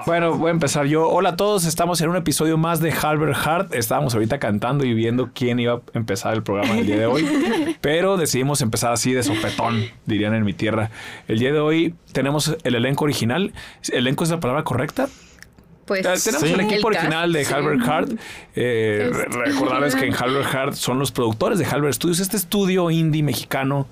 Halbert. Bueno, voy a empezar yo. Hola a todos, estamos en un episodio más de Halbert Hart. Estábamos ahorita cantando y viendo quién iba a empezar el programa el día de hoy, pero decidimos empezar así de sopetón, dirían en mi tierra. El día de hoy tenemos el elenco original. ¿Elenco es la palabra correcta? Pues Eh, tenemos Sí. el equipo El original de cast, sí. Halbert Hart. Eh, re- recordarles que en Halbert Hart son los productores de Halbert Studios, este estudio indie mexicano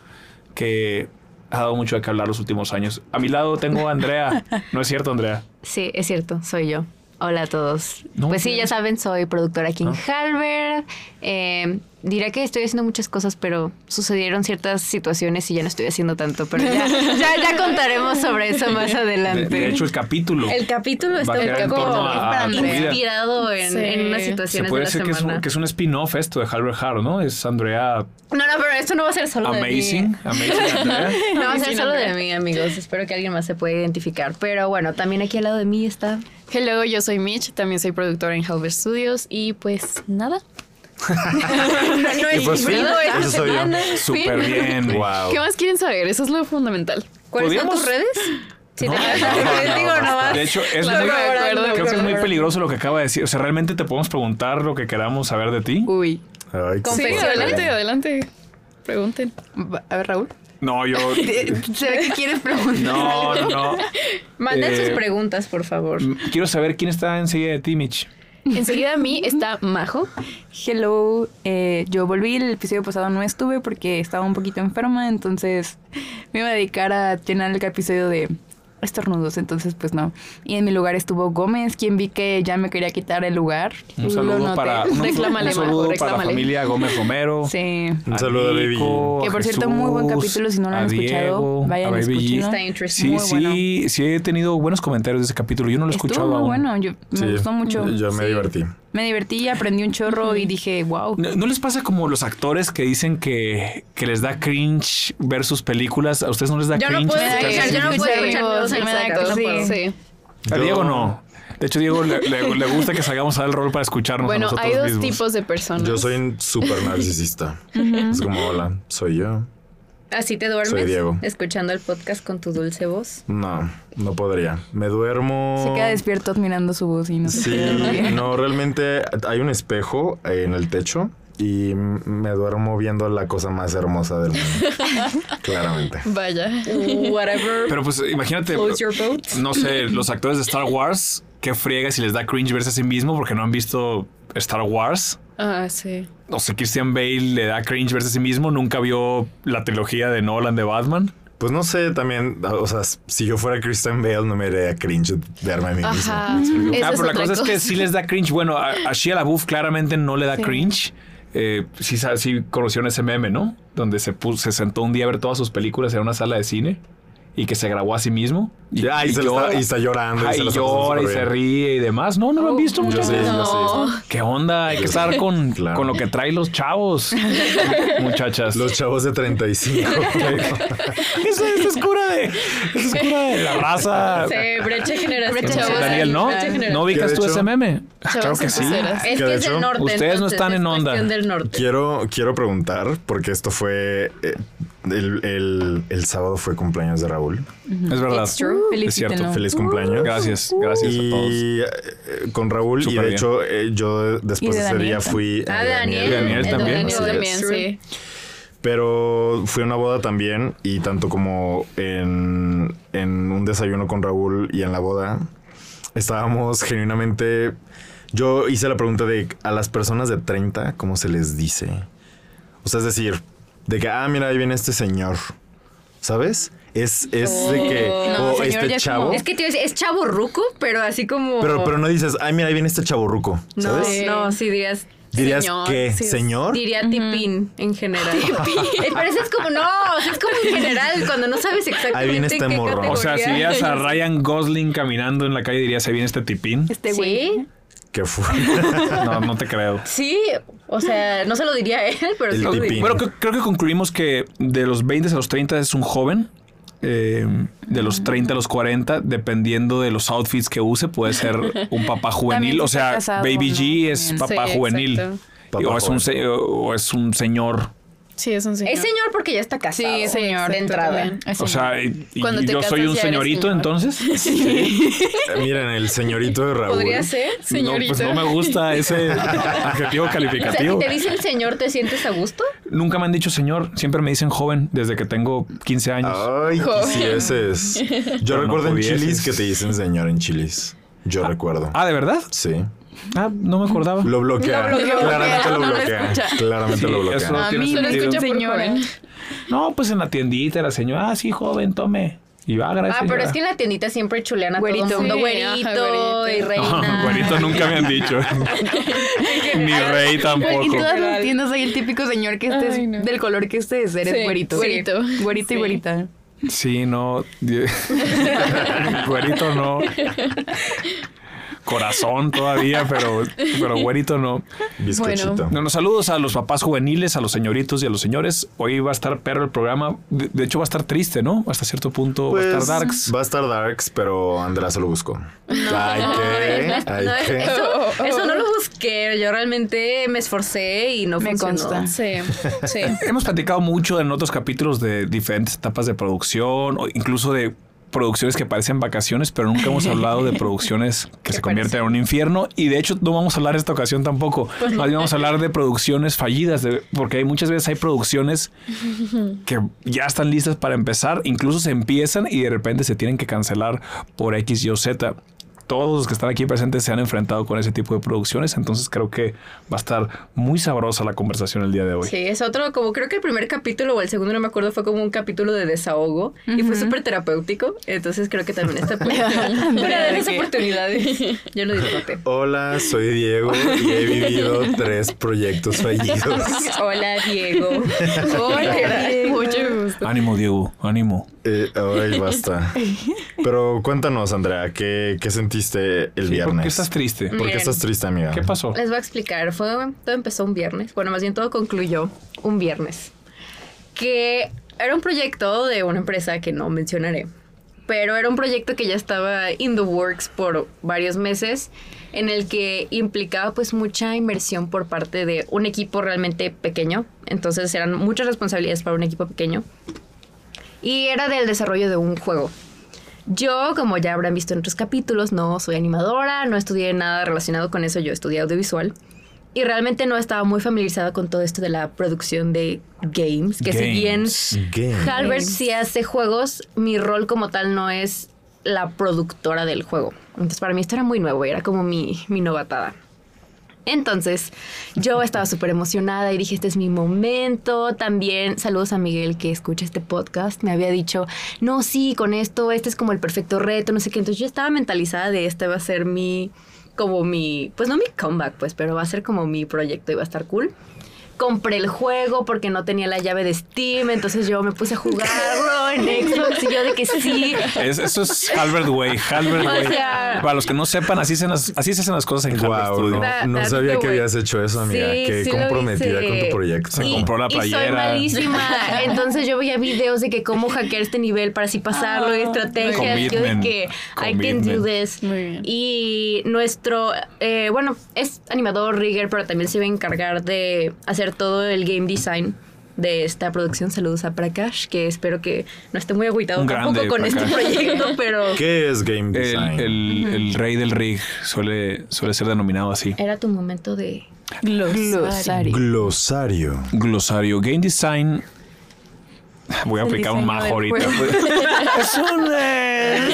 que ha dado mucho de qué hablar los últimos años. A mi lado tengo a Andrea. ¿No es cierto, Andrea? Sí, es cierto, soy yo. Hola a todos. No, pues sí, ya saben, soy productora aquí en Ah. Halbert. Eh, diré que estoy haciendo muchas cosas, pero sucedieron ciertas situaciones y ya no estoy haciendo tanto. Pero ya, ya, ya contaremos sobre eso más De, adelante. de hecho, el capítulo. el capítulo está un poco inspirado en, Sí. en unas Se situaciones puede de la decir que es, un, que es un spin-off esto de Halbert Hart, ¿no? Es Andrea No, no, pero esto no va a ser solo Amazing. de mí. Amazing Andrea. No va a ser solo de mí, amigos. Espero que alguien más se pueda identificar. Pero bueno, también aquí al lado de mí está Hello, yo soy Mitch, también soy productora en Halbert Studios y pues nada. Y pues fin, eso soy yo. Súper bien. Wow. ¿Qué más quieren saber? Eso es lo fundamental. ¿Cuáles son tus redes? Si No, no, no, no. De hecho, es Claro, muy, de acuerdo, creo que es muy peligroso lo que acaba de decir. O sea, ¿realmente te podemos preguntar lo que queramos saber de ti? Uy. Ay, Sí, adelante, adelante. Pregunten. A ver, Raúl. No, yo... Se ve que quieres preguntar. No, no, no. Manden Eh, sus preguntas, por favor. Quiero saber quién está enseguida de ti, Mitch. Enseguida a mí está Majo. Hello, eh, yo volví, el episodio pasado no estuve porque estaba un poquito enferma, entonces me iba a dedicar a llenar el episodio de estornudos, entonces pues no. Y en mi lugar estuvo Gómez, quien vi que ya me quería quitar el lugar. Un Lo saludo noté. para, un, un Reclámale, saludo Majo, para la familia Gómez Romero. Sí. Un saludo a Baby Que, por cierto, muy buen capítulo, si no lo han a escuchado, Diego, vayan a a Baby G. escucharlo. Sí, Muy bueno. sí, sí he tenido buenos comentarios de ese capítulo. Yo no lo he Estuvo escuchado muy aún. bueno, yo, me Sí, gustó mucho. Yo me Sí. divertí. Me divertí, aprendí un chorro y dije, wow. ¿No, no les pasa como los actores que dicen que, que les da cringe ver sus películas? ¿A ustedes no les da Yo no cringe? puedo escuchar escuchar, yo no puedo escuchar Alexander, no puedo. Sí. A Yo- Diego no. De hecho, Diego le, le- le gusta que salgamos a dar el rol para escucharnos a Bueno, nosotros hay dos mismos. tipos de personas. Yo soy un súper narcisista. Es como, hola, soy yo. ¿Así te duermes? Soy Diego. Escuchando el podcast con tu dulce voz. No, no podría. Me duermo. Se queda despierto admirando su voz y no se Sí, no, realmente hay un espejo en el techo y me duermo viendo la cosa más hermosa del mundo. Claramente. Vaya. Whatever. Pero pues imagínate, Close your boat. no sé, los actores de Star Wars, qué friega si les da cringe verse a sí mismo porque no han visto Star Wars. Ah, sí. No sé, Christian Bale le da cringe verse a sí mismo, nunca vio la trilogía de Nolan de Batman. Pues no sé, también, o sea, si yo fuera Christian Bale no me haría cringe verme a mí mismo. Ah, es pero la cosa es que sí les da cringe. Bueno, a, a Shia LaBeouf claramente no le da cringe. Eh, sí, sí conocieron ese meme, ¿no? Donde se, puso, se sentó un día a ver todas sus películas en una sala de cine y que se grabó a sí mismo. Y, Ya, y, se lo está, y está llorando. Se y está pasando llora y se ríe y demás. No, no lo han visto Yo muchachos. sí, yo No. ¿Qué onda? Hay que estar con, Claro. con lo que traen los chavos, muchachas. Los chavos de 35. Eso, eso es cura de, eso es cura de la raza. Sí, brecha generacional. Daniel, ¿no? ¿No ubicas tú hecho- ese meme? Claro que sí. Es Que es del norte. ustedes no entonces están es en onda. del norte. quiero, quiero preguntar, porque esto fue. eh, el, el- el sábado fue cumpleaños de Raúl. Es verdad. Es cierto. Feliz cumpleaños. Gracias, gracias a todos. Y eh, con Raúl, y de bien. hecho, eh, yo después Y de de ese Daniel día fui. Ah, a de Daniel. También. También, sí. Pero fui a una boda también y tanto como en, en un desayuno con Raúl y en la boda, estábamos genuinamente... Yo hice la pregunta de a las personas de 30, ¿cómo se les dice? O sea, es decir, de que, ah, mira, ahí viene este señor, ¿sabes? Es, es de que, No, o señor ya este es chavo. como- Es que te iba a decir, es chavo ruco, pero así como. Pero, pero no dices, ay, mira, ahí viene este chaborruco, No, ¿sabes? no, sí dirías. Dirías, Señor, ¿qué? sí. ¿Señor? Diría tipín en general. Eh, Pero eso es como, no, es como en general, cuando no sabes exactamente Ahí viene este en qué morro. categoría. O sea, si veías a Ryan Gosling caminando en la calle, dirías, ahí viene este tipín. Este güey. Sí, ¿Qué fue? No, no te creo. sí, o sea, no se lo diría a él, pero El sí. Bueno, creo, creo que concluimos que de los 20 a los 30 es un joven. eh, de los 30 a los 40, dependiendo de los outfits que use, puede ser un papá juvenil. O sea, casado Baby no, G es papá Sí, juvenil. Papá o, es un, o es un señor Sí, es un señor. Es señor porque ya está casado. Sí, es señor. De entrada. O sea, y, y Cuando te yo soy un señorito señor. entonces. Eh, Miren, el señorito de Raúl. Podría ser, señorita. No, pues no me gusta ese adjetivo O sea, calificativo. si te dicen señor, ¿te sientes a gusto? Nunca me han dicho señor, siempre me dicen joven desde que tengo 15 años. Ay, quisieses. Yo Pero no recuerdo en. Chilis que te dicen señor en Chilis. Yo recuerdo. Ah, ¿de verdad? Sí. Ah, no me acordaba. Lo bloquea. Lo bloquea. Claramente lo No lo bloquea. Claramente Sí, lo bloquea. eso- A mí lo sentido. escucha por Señora. joven. No, pues en la tiendita era señor. Ah, sí, joven, tome. Y va, gracias. Ah, pero señora. es que en la tiendita siempre chulean a Güerito. todo el mundo. Sí, güerito, ajá, y reina. Güerito nunca me han dicho. Ni rey En tampoco. todas las tiendas hay el típico señor que estés Ay, no. del color que estés, eres Sí, güerito. güerito. Güerito y güerita. Sí, no. güerito no. Corazón todavía, pero, pero güerito no. Bizcochito. Bueno. No, no, saludos a los papás juveniles, a los señoritos y a los señores. Hoy va a estar perro el programa. De, de hecho, va a estar triste, ¿no? Hasta cierto punto va a Pues, estar darks. Va a estar Darks, pero Andrea se lo buscó. Ay, No, ¿qué? es- Ay, no, es- ¿qué? eso, eso no lo busqué. Yo realmente me esforcé y no Me funcionó. consta. Sí, sí. Hemos platicado mucho en otros capítulos de diferentes etapas de producción, o incluso de producciones que parecen vacaciones, pero nunca hemos hablado de producciones que se convierten en un infierno. Y de hecho, no vamos a hablar esta ocasión tampoco. Más bien vamos a hablar de producciones fallidas, de- porque hay, muchas veces hay producciones que ya están listas para empezar, incluso se empiezan y de repente se tienen que cancelar por X, Y o Z. Todos los que están aquí presentes se han enfrentado con ese tipo de producciones, entonces creo que va a estar muy sabrosa la conversación el día de hoy. Sí, es otro, como creo que el primer capítulo o el segundo, no me acuerdo, fue como un capítulo de desahogo y fue súper terapéutico. Entonces creo que también está de esas oportunidades. Yo lo disfruté. Hola, soy Diego y he vivido tres proyectos fallidos. Hola, Diego. Hola, Diego. Mucho gusto. Ánimo, Diego, ánimo. Eh, ay, basta. Pero cuéntanos, Andrea, ¿qué, qué sentiste el Sí, viernes? ¿Por qué estás triste? ¿Por qué estás triste, amiga? ¿Qué pasó? Les voy a explicar. Fue, todo empezó un viernes. Bueno, más bien todo concluyó un viernes. Que era un proyecto de una empresa que no mencionaré. Pero era un proyecto que ya estaba in the works por varios meses. En el que implicaba pues mucha inversión por parte de un equipo realmente pequeño. Entonces eran muchas responsabilidades para un equipo pequeño. Y era del desarrollo de un juego. Yo, como ya habrán visto en otros capítulos, no soy animadora, no estudié nada relacionado con eso, yo estudié audiovisual. Y realmente no estaba muy familiarizada con todo esto de la producción de games, que si bien. Games. Halbert sí hace juegos, mi rol como tal no es la productora del juego. Entonces para mí esto era muy nuevo, era como mi, mi novatada. Entonces, yo estaba súper emocionada y dije, este es mi momento. También, saludos a Miguel que escucha este podcast. Me había dicho, no, sí, con esto, este es como el perfecto reto, no sé qué. Entonces, yo estaba mentalizada de este va a ser mi, como mi, pues no mi comeback, pues, pero va a ser como mi proyecto y va a estar cool. Compré el juego porque no tenía la llave de Steam, entonces yo me puse a jugarlo en Xbox y yo de que sí. Es- eso es Halbert Way. Halbert O Way. sea- Para los que no sepan, así se, las- así se hacen las cosas en Halbert Wow, no, That- no that's sabía que way. habías hecho eso, amiga. Sí, Qué sí comprometida con tu proyecto. Se compró la Y soy playera. malísima. Entonces yo veía videos de que cómo hackear este nivel para así pasarlo y Ah, estrategias. Yo de Commitment. que I can do Commitment. this. Y nuestro, eh, bueno, es animador Rigger, pero también se va a encargar de hacer todo el game design de esta producción. Saludos a Prakash, que espero que no esté muy agüitado Un tampoco con este proyecto, pero ¿Qué es game design? El, el- el rey del rig suele, suele ser denominado así. era tu momento de... Glosario. Glosario. Glosario. Game design. Voy a El aplicar un majo ahorita. juego. es un. eh,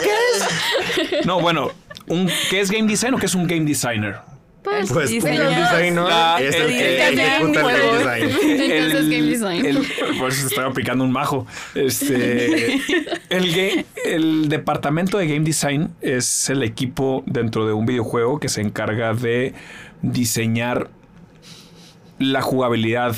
¿Qué es? No, bueno. Un, ¿Qué es game design o qué es un game designer? Pues un diseño. game designer La- es el el- que el- ejecuta el game design. Entonces, game design. el- por eso estoy aplicando un majo. Este, el, el departamento de game design es el equipo dentro de un videojuego que se encarga de diseñar la jugabilidad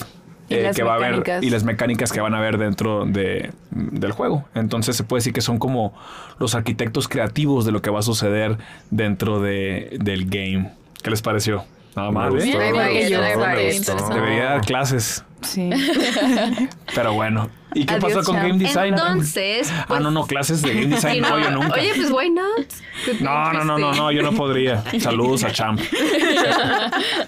eh, que va a haber y las mecánicas que van a haber dentro de, del juego. Entonces se puede decir que son como los arquitectos creativos de lo que va a suceder dentro de, del game. ¿Qué les pareció? Nada más. Debería dar clases. Sí. Pero bueno, ¿Y qué Adiós, pasó con chao. Game Design? Entonces, ah, pues, no, no, clases de Game Design no, no. yo nunca. Oye, pues why not? No, no, no, no, no, yo no podría. Saludos a Champ.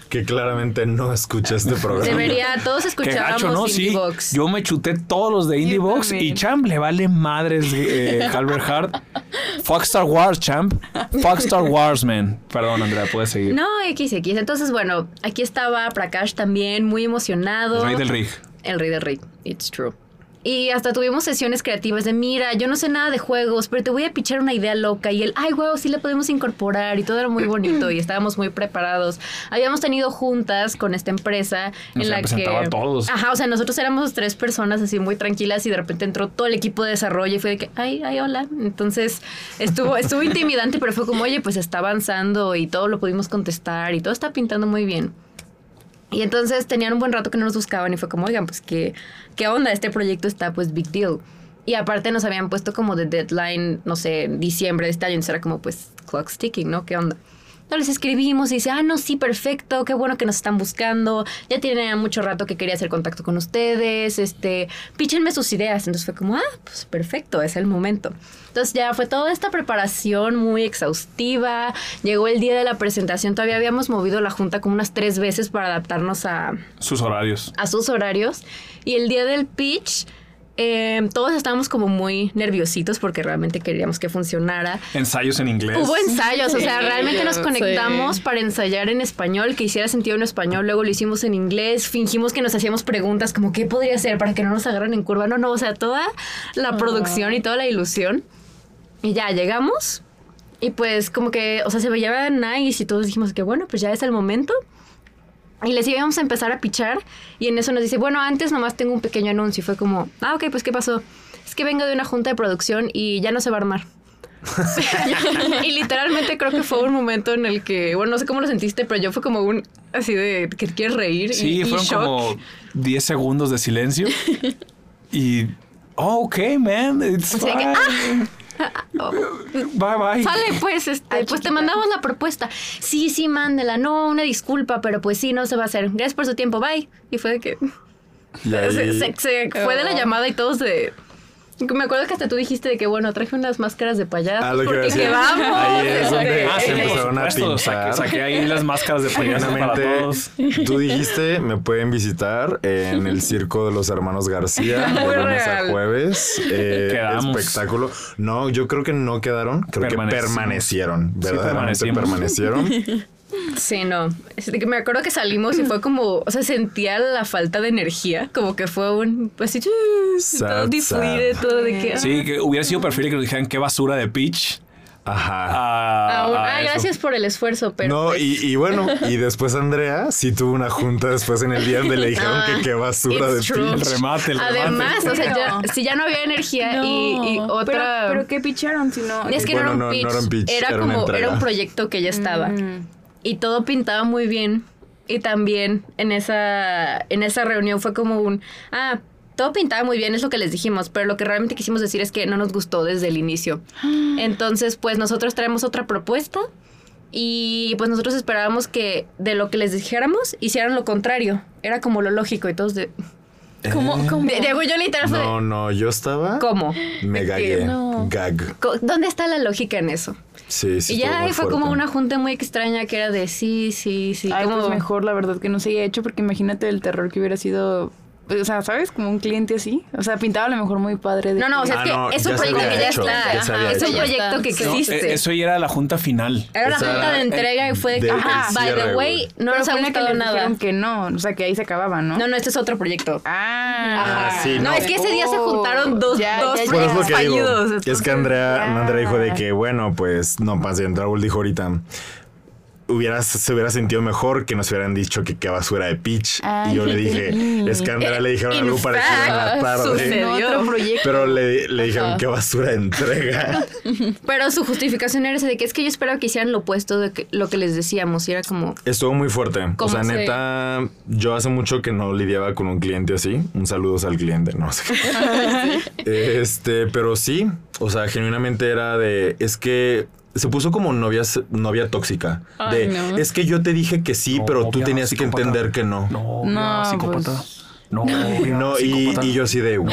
Que claramente no escucha este programa. Debería, todos escuchábamos ¿no? Sí. Indiebox. Yo me chuté todos los de Indiebox y también. Champ le vale madres eh, Halbert Hart. Fuck Star Wars, Champ. Fuck Star Wars, man. Perdón, Andrea, puedes seguir. No, XX. Entonces, bueno, aquí estaba Prakash también, muy emocionado. Rey del Rig. El rey del rig, it's true. Y hasta tuvimos sesiones creativas de, mira, yo no sé nada de juegos, pero te voy a pichar una idea loca. Y él, ay, wow, sí la podemos incorporar. Y todo era muy bonito y estábamos muy preparados. Habíamos tenido juntas con esta empresa Nos en la que... a todos. Ajá, o sea, nosotros éramos tres personas así muy tranquilas y de repente entró todo el equipo de desarrollo y fue de que, ay, ay, hola. Entonces estuvo, estuvo intimidante, pero fue como, oye, pues está avanzando y todo lo pudimos contestar y todo está pintando muy bien. Y entonces tenían un buen rato que no nos buscaban y fue como, oigan, pues qué, qué onda, este proyecto está pues big deal. Y aparte nos habían puesto como de deadline, no sé, diciembre de este año, entonces era como pues clock sticking, ¿no? ¿Qué onda? Entonces les escribimos y dice, ah, no, sí, perfecto, qué bueno que nos están buscando, ya tiene mucho rato que quería hacer contacto con ustedes, este, píchenme sus ideas. Entonces fue como, ah, pues perfecto, es el momento. Entonces ya fue toda esta preparación muy exhaustiva, llegó el día de la presentación, todavía habíamos movido la junta como unas tres veces para adaptarnos a, Sus horarios. a sus horarios. Y el día del pitch, eh, todos estábamos como muy nerviositos porque realmente queríamos que funcionara. Ensayos en inglés. Hubo ensayos, o sea, Sí, realmente nos sí. conectamos para ensayar en español, que hiciera sentido en español, luego lo hicimos en inglés, fingimos que nos hacíamos preguntas como qué podría ser para que no nos agarren en curva, no, no, o sea, toda la producción y toda la ilusión. Y ya llegamos y pues como que, o sea, se veía nice y todos dijimos que bueno, pues ya es el momento. Y les íbamos a empezar a pichar y en eso nos dice, bueno, antes nomás tengo un pequeño anuncio. Y fue como, ah, ok, pues ¿qué pasó? Es que vengo de una junta de producción y ya no se va a armar. y literalmente creo que fue un momento en el que, bueno, no sé cómo lo sentiste, pero yo fue como un, así de, que quieres reír. Sí, y fueron shock. como 10 segundos de silencio. y. Oh, ok, man. It's O sea que, fine. Bye, bye. Sale, pues, este, Ay, pues te mandamos la propuesta. Sí, sí, mándela. No, una disculpa, pero pues sí, no se va a hacer. Gracias por su tiempo, bye. Y fue de que se, se- se fue de la llamada y todos de... Me acuerdo que hasta tú dijiste de que, bueno, traje unas máscaras de payaso Ah, lo que iba a porque que vamos. Ahí es donde Ah, se sí, empezaron a supuesto. Saqué, saqué ahí las máscaras de payaso para todos. tú dijiste, me pueden visitar en el circo de los hermanos García de lunes a jueves. Eh, Quedamos. espectáculo. No, yo creo que no quedaron, creo que permanecieron. Sí, Verdaderamente permanecimos. permanecieron. Sí, no. Es de que me acuerdo que salimos y fue como, o sea, sentía la falta de energía, como que fue un, pues así, todo Sad, difluido, todo de que... Sí, que hubiera sido perfecto que nos dijeran qué basura de pitch. Ajá. Ah, Ah, un- ah, ah, gracias por el esfuerzo, pero... no, pues, y, y bueno, y después Andrea sí tuvo una junta después en el día donde le dijeron Ah, que qué basura de true. El pitch. remate, el remate. Además, o sea, ya, Pero- si ya no había energía No. y, y Pero, otra... pero ¿qué picharon si no? es que Bueno, no, no- era no era un un pitch, pitch, era, como, era un proyecto que ya estaba. Mm. Y todo pintaba muy bien. Y también en esa, en esa reunión fue como un, ah, todo pintaba muy bien, es lo que les dijimos, pero lo que realmente quisimos decir es que no nos gustó desde el inicio. Entonces, pues nosotros traemos otra propuesta y pues nosotros esperábamos que de lo que les dijéramos hicieran lo contrario. Era como lo lógico y todos de... ¿Cómo? ¿Cómo? de- Diego y yo literal No, no, yo estaba. ¿Cómo? Me gagué. no. Gag. ¿Dónde está la lógica en eso? Sí, sí. y ya fue como una junta muy extraña que era de sí, sí, sí. Ay, como pues mejor, la verdad, que no se haya hecho, porque imagínate el terror que hubiera sido. O sea, ¿sabes? Como un cliente así. O sea, pintaba a lo mejor muy padre. de No, no, o sea, Ah, es que no, es un proyecto que ya hecho, está. ya es un hecho. proyecto que. No, existe. eh, eso ya era la junta final. Era la junta de entrega y fue de que, ajá, by the way, no Pero nos ha que gustado les nada. dijeron que no. O sea, que ahí se acababa, ¿no? No, no, este es otro proyecto. Ah, Ajá. sí, no, no. es que ese día se juntaron dos, Ya, dos ya, ya. Es lo proyectos que digo. Es que Andrea, Andrea dijo de Ah. que, bueno, pues, no, más bien, Raúl dijo ahorita, hubiera, se hubiera sentido mejor que nos hubieran dicho que qué basura de pitch. Ay, y yo le dije, sí. es que a Andrea le dijeron algo parecido en la fact, tarde. otro. Pero le, le dijeron qué basura de entrega. Pero su justificación era esa de que es que yo esperaba que hicieran lo opuesto de que- lo que les decíamos. Y era como, Estuvo muy fuerte. O ¿Cómo sea, se- neta, yo hace mucho que no lidiaba con un cliente así. Un saludo al cliente, no sé. este, pero sí, o sea, genuinamente era de, es que se puso como novia, novia tóxica. Ay, de, no. es que yo te dije que sí, No, pero tú tenías que entender que no. No, No, no, psicópata. pues, No, No, y, psicópata. y yo así de, No,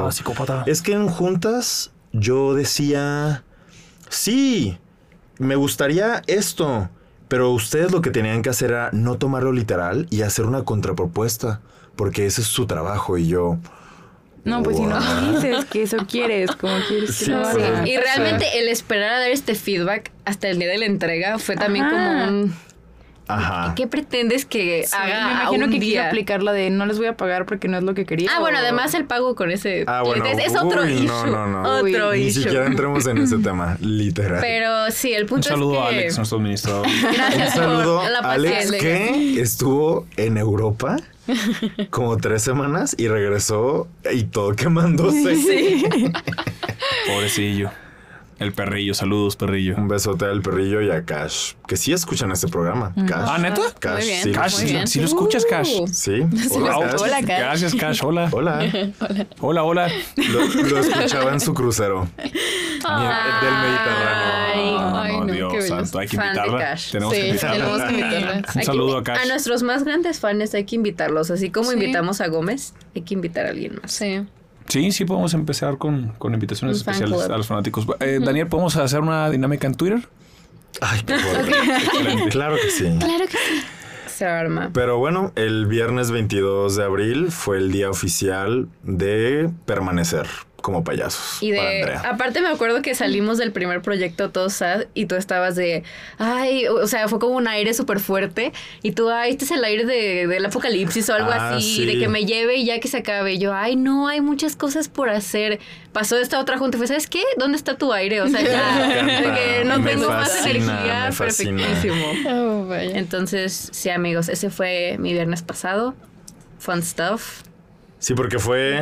wow. psicópata. Es que en juntas yo decía, sí, me gustaría esto, pero ustedes lo que tenían que hacer era no tomarlo literal y hacer una contrapropuesta, porque ese es su trabajo y yo... No, pues si no dices que eso quieres, como quieres que Sí, lo haga. Y realmente el esperar a dar este feedback hasta el día de la entrega fue también Ajá. como un... Ajá. ¿Qué pretendes que Sí, haga me imagino un que día? aplicar la de no les voy a pagar porque no es lo que quería. Ah, bueno, además el pago con ese... Ah, bueno. es, es otro Uy, issue. no, no, no. Otro Uy, Ni siquiera entremos en ese tema, literal. Pero sí, el Un punto saludo es que... a Alex, nuestro administrador. Un Gracias saludo por la a Alex que estuvo en Europa como tres semanas y regresó y todo quemándose. Pobrecillo. El perrillo, saludos, perrillo. Un besote al perrillo y a Cash, que sí escuchan este programa. Cash. Ah, ¿neta? Cash, Muy bien. sí. Cash, Muy lo escuchas, Cash. Uh. Sí. Hola, Hola, Cash. Hola, Cash. Gracias, Cash. Hola. Hola. Hola, hola. Lo, lo escuchaba en su crucero del Mediterráneo. Ay, No, ay, no, no, Dios qué santo, hay que Fan de invitarla. Cash. Tenemos que invitarla. tenemos que invitarla. Un saludo a Cash. A nuestros más grandes fans hay que invitarlos. Así como Sí. invitamos a Gómez, hay que invitar a alguien más. Sí. Sí, sí, podemos empezar con, con invitaciones Un especiales a los fanáticos. Eh, Daniel, ¿podemos hacer una dinámica en Twitter? Ay, qué fuerte. Claro que sí. Claro que sí. Se arma. Pero bueno, el viernes 22 de abril fue el día oficial de permanecer como payasos. Y para de, Andrea. aparte me acuerdo que salimos del primer proyecto todos sad y tú estabas de, ay, o sea, fue como un aire súper fuerte y tú, ay, este es el aire de, del apocalipsis o algo Ah, así, sí. de que me lleve y ya que se acabe. Y yo, ay, no, hay muchas cosas por hacer. Pasó esta otra junta y fue, ¿sabes qué? ¿Dónde está tu aire? O sea, ya, de que no me tengo más energía, perfectísimo. Oh, vaya. Entonces, sí, amigos, ese fue mi viernes pasado. Fun stuff. Sí, porque fue.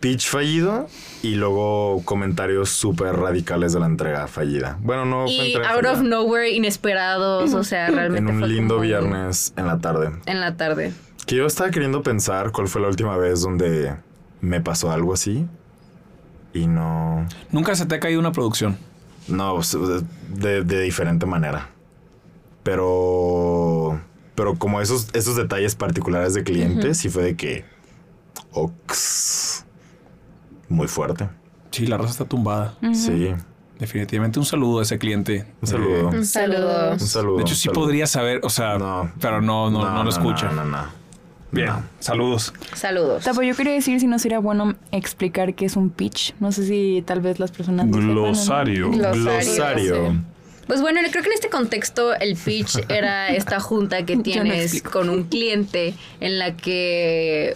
Pitch fallido y luego comentarios súper radicales de la entrega fallida. Bueno, no fue Y entrega out of nowhere, inesperados, o sea, realmente En un fue lindo como viernes en la tarde. En la tarde. Que yo estaba queriendo pensar cuál fue la última vez donde me pasó algo así. Y no. Nunca se te ha caído una producción. No, de, de diferente manera. Pero. Pero como esos, esos detalles particulares de clientes, sí fue de que. Ox. Muy fuerte. Sí, la raza está tumbada. Sí. Definitivamente un saludo a ese cliente. Un saludo. Un saludo. Un saludo. de hecho, sí saludo. podría saber, o sea, No. pero no, no, no, lo escucha. No, no, no. Bien, No. saludos. Saludos. Tapo, yo quería decir si no sería bueno explicar qué es un pitch. No sé si tal vez las personas. lo sepan no. Glosario. Glosario. Glosario. Pues bueno, creo que en este contexto el pitch era esta junta que no tienes con un cliente en la que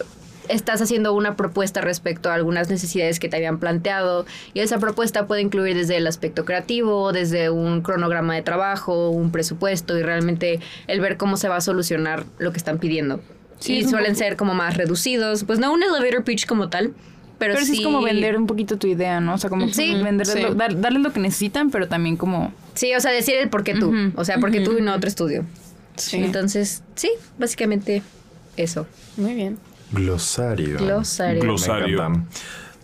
estás haciendo una propuesta respecto a algunas necesidades que te habían planteado y esa propuesta puede incluir desde el aspecto creativo, desde un cronograma de trabajo, un presupuesto y realmente el ver cómo se va a solucionar lo que están pidiendo. Sí, y suelen ser como más reducidos, pues no un elevator pitch como tal, pero, Pero sí es como vender un poquito tu idea, ¿no? O sea, como Sí. venderles Sí. lo- dar- darles lo que necesitan, pero también como... Sí, o sea, decir el por qué tú. O sea, por qué tú y no otro estudio. Sí. Entonces, sí, básicamente eso. Muy bien. Glosario. Glosario. Glosario.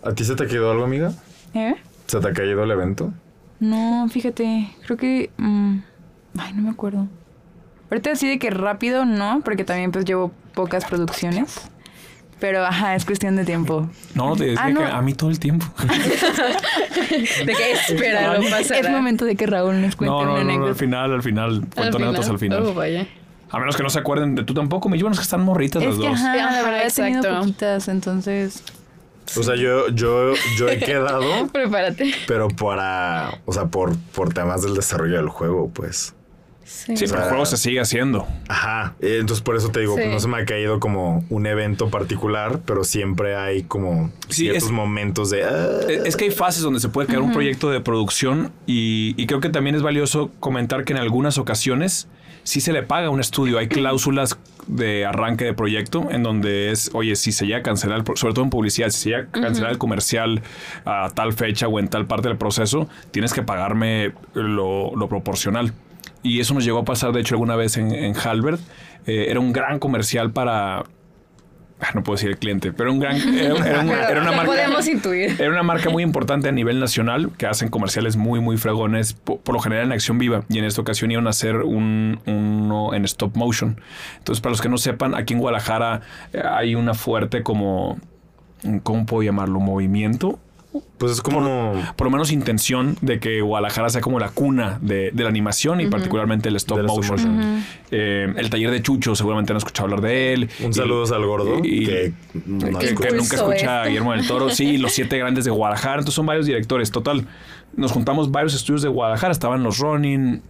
¿A ti se te quedó algo, amiga? ¿Eh? ¿Se te ha caído el evento? No, fíjate, creo que... mm, ay, no me acuerdo. Ahorita así de que rápido, no, porque también pues llevo pocas producciones. Pero, ajá, es cuestión de tiempo. No, no te decía Ah, no. que a mí todo el tiempo. De que espera, no Es momento de que Raúl nos cuente No, no, una no, no, al final, al final. Cuento anécdotas al final. Oh, vaya. A menos que no se acuerden de tú tampoco, me llevan que están morritas las Es que, dos. ajá, la Ajá, verdad he tenido poquitas, entonces... O sea, yo, yo, yo he quedado, Prepárate. pero para, o sea, por, por temas del desarrollo del juego, pues. Sí. Sí, pero el sea, juego se sigue haciendo. Ajá. Entonces por eso te digo, Sí. no se me ha caído como un evento particular, pero siempre hay como Sí, ciertos es- momentos de. ah, Eh, Es que hay fases donde se puede caer un proyecto de producción y, y creo que también es valioso comentar que en algunas ocasiones sí se le paga a un estudio. Hay cláusulas de arranque de proyecto en donde es, oye, si se llega a cancelar, sobre todo en publicidad, si se llega a cancelar el comercial a tal fecha o en tal parte del proceso, tienes que pagarme lo, lo proporcional. Y eso nos llegó a pasar, de hecho, alguna vez en, en Halbert. Eh, era un gran comercial para, no puedo decir el cliente, pero un gran, era, era una, era una Lo marca. podemos intuir. Era una marca muy importante a nivel nacional que hacen comerciales muy, muy fregones, po- por, lo general en acción viva. Y en esta ocasión iban a hacer un, uno en stop motion. Entonces, para los que no sepan, aquí en Guadalajara eh, hay una fuerte como, ¿cómo puedo llamarlo? Movimiento. Pues es como. Por lo menos intención de que Guadalajara sea como la cuna de, de la animación y particularmente el stop motion. Eh, el taller de Chucho, seguramente han escuchado hablar de él. Un saludo al gordo. y- que no que, nunca escucha a esto. Guillermo del Toro. Sí, los siete grandes de Guadalajara. Entonces son varios directores. Total, nos juntamos varios estudios de Guadalajara. Estaban los Ronin.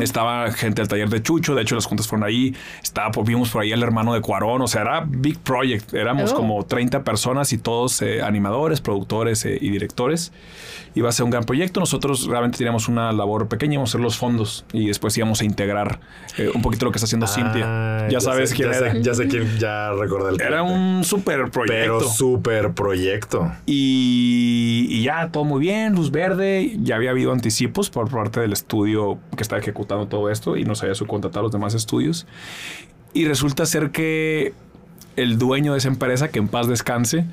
Estaba gente del taller de Chucho, de hecho las juntas fueron ahí, estaba, pues, vimos por ahí al hermano de Cuarón, o sea, era Big Project, éramos Oh. como 30 personas y todos eh, animadores, productores eh, y directores. Iba a ser un gran proyecto, nosotros realmente teníamos una labor pequeña, íbamos a hacer los fondos y después íbamos a integrar eh, un poquito lo que está haciendo Cintia. Ah, Ya, sabes sé- quién ya era. Sé, ya sé quién, ya recordé el Era cliente. un super proyecto. Pero súper proyecto. Y, y ya todo muy bien, luz verde. Ya había habido anticipos por parte del estudio que está ejecutando todo esto y nos había subcontratado a los demás estudios. Y resulta ser que el dueño de esa empresa, que en paz descanse,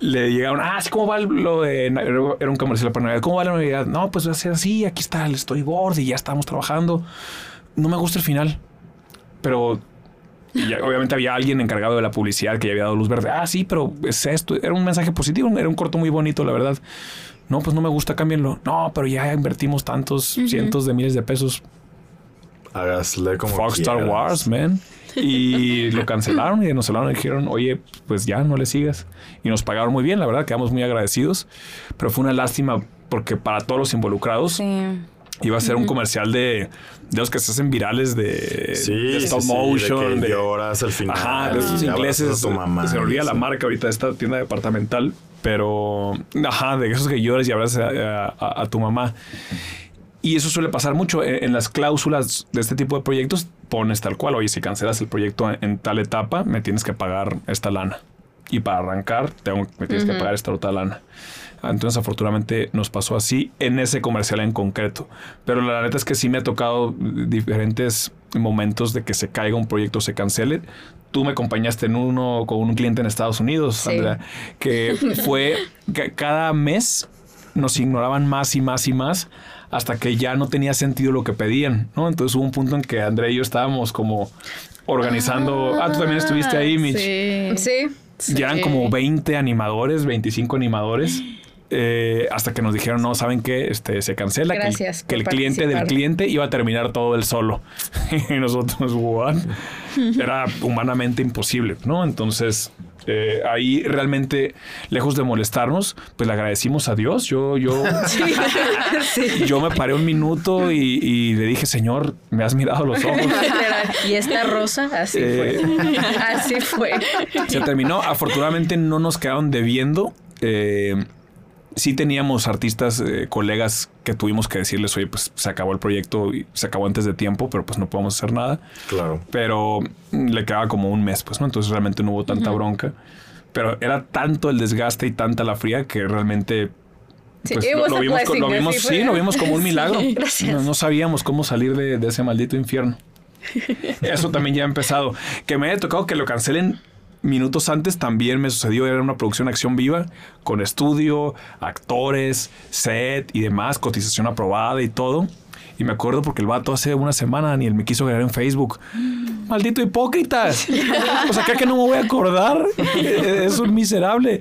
le llegaron, ah, sí, ¿cómo va lo de... Era un comercial para Navidad. ¿Cómo va la Navidad? No, pues va a ser así, aquí está el storyboard y ya estamos trabajando. No me gusta el final, pero obviamente había alguien encargado de la publicidad que ya había dado luz verde. Ah, sí, pero es esto. Era un mensaje positivo, era un corto muy bonito, la verdad. No, pues no me gusta, cámbienlo. No, pero ya invertimos tantos cientos de miles de pesos. Hágasle como Fox Star. Wars, man. Y lo cancelaron y nos hablaron y dijeron, oye, pues ya no le sigas. Y nos pagaron muy bien, la verdad, quedamos muy agradecidos. Pero fue una lástima porque para todos los involucrados Sí. iba a ser un comercial de, de los que se hacen virales de, Sí, de sí, stop sí, motion, de que de, lloras al final. Ajá, de esos ingleses. a tu mamá. se olvida la marca ahorita de esta tienda departamental, pero ajá, de esos que lloras y abrazas a, a- a tu mamá. Y eso suele pasar mucho en, en las cláusulas de este tipo de proyectos. Pones tal cual, oye, si cancelas el proyecto en, tal etapa, me tienes que pagar esta lana. Y para arrancar, tengo, me tienes que pagar esta otra lana. Entonces, afortunadamente, nos pasó así en ese comercial en concreto. Pero la neta es que sí me ha tocado diferentes momentos de que se caiga un proyecto, se cancele. Tú me acompañaste en uno con un cliente en Estados Unidos, Sí. Andrea, que fue que cada mes nos ignoraban más y más y más hasta que ya no tenía sentido lo que pedían, ¿no? Entonces hubo un punto en que Andrea y yo estábamos como organizando. Ah, tú también estuviste ahí, Mitch. Sí. Sí. Ya eran como 20 animadores, 25 animadores. Eh, hasta que nos dijeron, no, ¿saben qué? Este, se cancela. que el- Gracias Que el, cliente del cliente iba a terminar todo él solo. y nosotros, ¿what? Era humanamente imposible, ¿no? Entonces, eh, ahí realmente, lejos de molestarnos, pues le agradecimos a Dios. Yo, yo, yo me paré un minuto y, y le dije, Señor, me has mirado los ojos. Y esta rosa, así Eh. fue. Así fue. Se terminó. Afortunadamente no nos quedaron debiendo. Eh, sí teníamos artistas, eh, colegas que tuvimos que decirles, oye, pues se acabó el proyecto y se acabó antes de tiempo, pero pues no podemos hacer nada. Claro. Pero mm, le quedaba como un mes, pues, ¿no? Entonces realmente no hubo tanta bronca. Pero era tanto el desgaste y tanta la fría que realmente Sí, pues lo, vimos, lo vimos, sí, lo vimos como un milagro. gracias. No, no sabíamos cómo salir de, de ese maldito infierno. Eso también ya ha empezado. Que me haya tocado que lo cancelen minutos antes también me sucedió. Era una producción acción viva con estudio, actores, set y demás, cotización aprobada y todo. Y me acuerdo porque el vato hace una semana Daniel me quiso agregar en Facebook. Maldito hipócritas. O sea, ¿cree que no me voy a acordar? Es un miserable.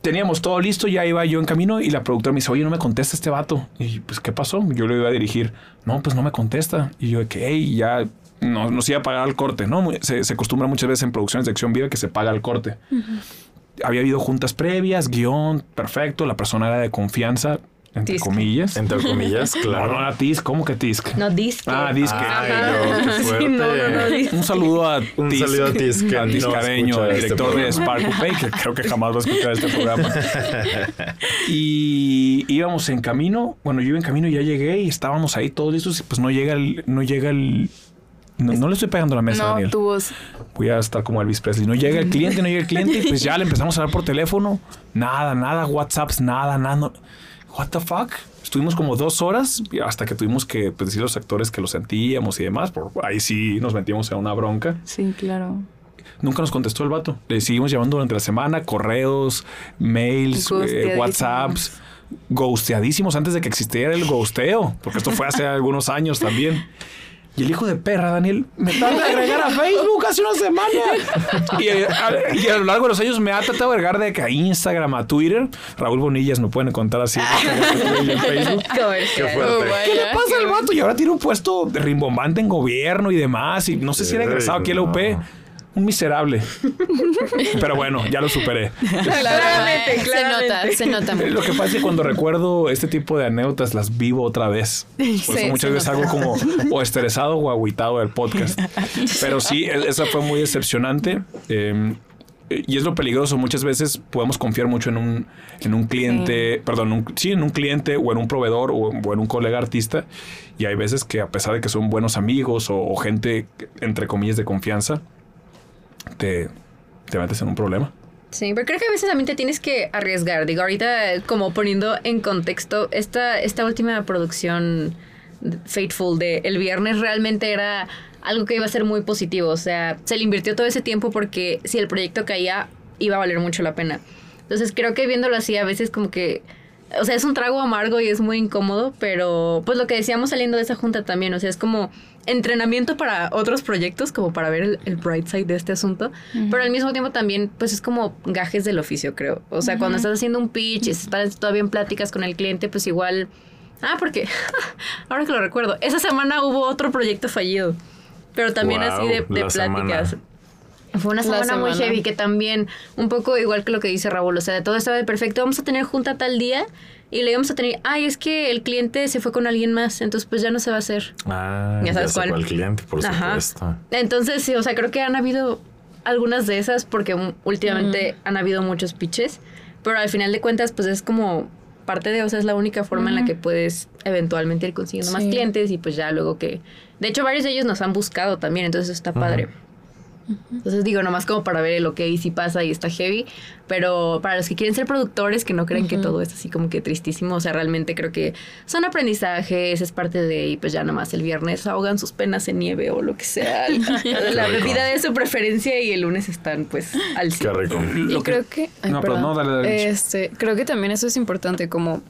Teníamos todo listo, ya iba yo en camino y la productora me dice, oye, no me contesta este vato. Y pues, ¿qué pasó? Yo le iba a dirigir. No, pues no me contesta. Y yo de que, hey, ya no, nos iba a pagar al corte, ¿no? Se, se acostumbra muchas veces en producciones de acción viva que se paga al corte. Había habido juntas previas, guion, perfecto, la persona era de confianza, entre Tisc. comillas. Entre comillas, No, no claro. era Tisc, ¿cómo que Tisc? No, disque. Ah, disque. Qué Sí, no, no, no, disque. Un saludo a Un Tis- saludo a Tis, que a no Tiscareño, escucha el este director de programa. Spark Coupé, que creo que jamás va a escuchar este programa. y íbamos en camino, bueno, yo iba en camino y ya llegué y estábamos ahí todos listos y pues no llega el, no llega el, no, no le estoy pegando la mesa, No, Daniel. tu voz. Voy a estar como Elvis Presley. No llega el cliente, no llega el cliente y pues ya le empezamos a hablar por teléfono. Nada, nada, WhatsApps, nada, nada. no- What the fuck? Estuvimos como dos horas hasta que tuvimos que pues, decir a los actores que lo sentíamos y demás. Por ahí sí nos metimos en una bronca. Sí, claro. nunca nos contestó el vato. Le seguimos llamando durante la semana, correos, mails, eh. WhatsApps, ghosteadísimos antes de que existiera el ghosteo, porque esto fue hace algunos años también. Y el hijo de perra, Daniel, me trata de agregar a Facebook hace una semana. Y, eh, a, y a lo largo de los años me ha tratado de agregar de que a Instagram, a Twitter. Raúl Bonillas no pueden encontrar así en Facebook. Qué Comercial. fuerte. Oh. ¿Qué le pasa al vato? Y ahora tiene un puesto de rimbombante en gobierno y demás. Y no sé si era egresado aquí a la UP. no. Un miserable. Pero bueno, ya lo superé. Claramente, Se claramente. nota, se nota mucho. Lo que pasa es que cuando recuerdo este tipo de anécdotas las vivo otra vez. Por eso Sí, muchas se veces algo como o estresado o agüitado del podcast. Pero sí, e- esa fue muy decepcionante. Eh, y es lo peligroso. Muchas veces podemos confiar mucho en un, en un cliente, perdón, un- sí, en un cliente o en un proveedor o, o en un colega artista. Y hay veces que a pesar de que son buenos amigos o, o gente, entre comillas, de confianza, te, te metes en un problema. Sí, pero creo que a veces también te tienes que arriesgar. Digo, ahorita como poniendo en contexto, esta, esta última producción Fateful de el viernes realmente era algo que iba a ser muy positivo. O sea, se le invirtió todo ese tiempo porque si el proyecto caía, iba a valer mucho la pena. Entonces creo que viéndolo así a veces como que... O sea, es un trago amargo y es muy incómodo, pero pues lo que decíamos saliendo de esa junta también, o sea, es como entrenamiento para otros proyectos, como para ver el, el bright side de este asunto, pero al mismo tiempo también, pues es como gajes del oficio, creo. O sea, cuando estás haciendo un pitch, y estás todavía en pláticas con el cliente, pues igual... Ah, porque ahora que lo recuerdo, esa semana hubo otro proyecto fallido, pero también Wow, así de, pláticas. semana. Fue una La semana, muy semana. heavy que también, un poco igual que lo que dice Raúl, o sea, todo estaba perfecto, vamos a tener junta tal día y le íbamos a tener, ay, es que el cliente se fue con alguien más, entonces pues ya no se va a hacer. Ah, Ya ya sabes sabes cuál. cuál cliente, por Ajá. supuesto. Entonces, sí, o sea, creo que han habido algunas de esas porque mm, últimamente han habido muchos pitches, pero al final de cuentas, pues es como parte de, o sea, es la única forma en la que puedes eventualmente ir consiguiendo más Sí. clientes y pues ya luego que... De hecho, varios de ellos nos han buscado también, entonces eso está padre. Entonces digo, nomás como para ver lo que ahí sí pasa y está heavy, pero para los que quieren ser productores, que no creen que todo es así como que tristísimo, o sea, realmente creo que son aprendizajes, es parte de, y pues ya nomás el viernes ahogan sus penas en nieve o lo que sea, la bebida de su preferencia y el lunes están pues al Qué 100. rico. Y que- creo que. ay, No, pero perdón. no, dale, dale. Este, creo que también eso es importante, como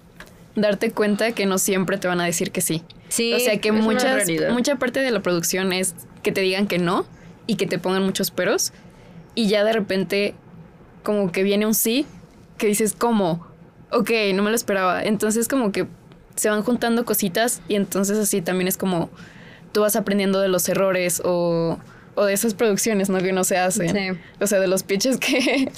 darte cuenta que no siempre te van a decir que sí. Sí, o sea que muchas, mucha parte de la producción es que te digan que no y que te pongan muchos peros. Y ya de repente, como que viene un sí, que dices, ¿cómo? Ok, no me lo esperaba. Entonces, como que se van juntando cositas y entonces así también es como tú vas aprendiendo de los errores o, o de esas producciones, ¿no? Que no se hacen. Sí. O sea, de los pitches que,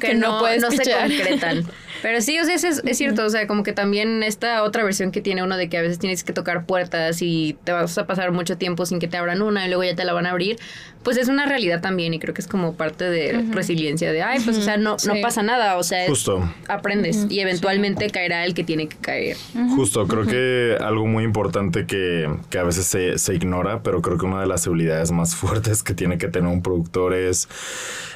que, no, puedes no se concretan. Pero sí, o sea, es, es cierto, o sea, como que también esta otra versión que tiene uno de que a veces tienes que tocar puertas y te vas a pasar mucho tiempo sin que te abran una y luego ya te la van a abrir, pues es una realidad también y creo que es como parte de resiliencia de, ay, pues o sea, no, no Sí. pasa nada, o sea, es- Justo. aprendes y eventualmente caerá el que tiene que caer. Justo, creo que algo muy importante que, que a veces se, se ignora, pero creo que una de las habilidades más fuertes que tiene que tener un productor es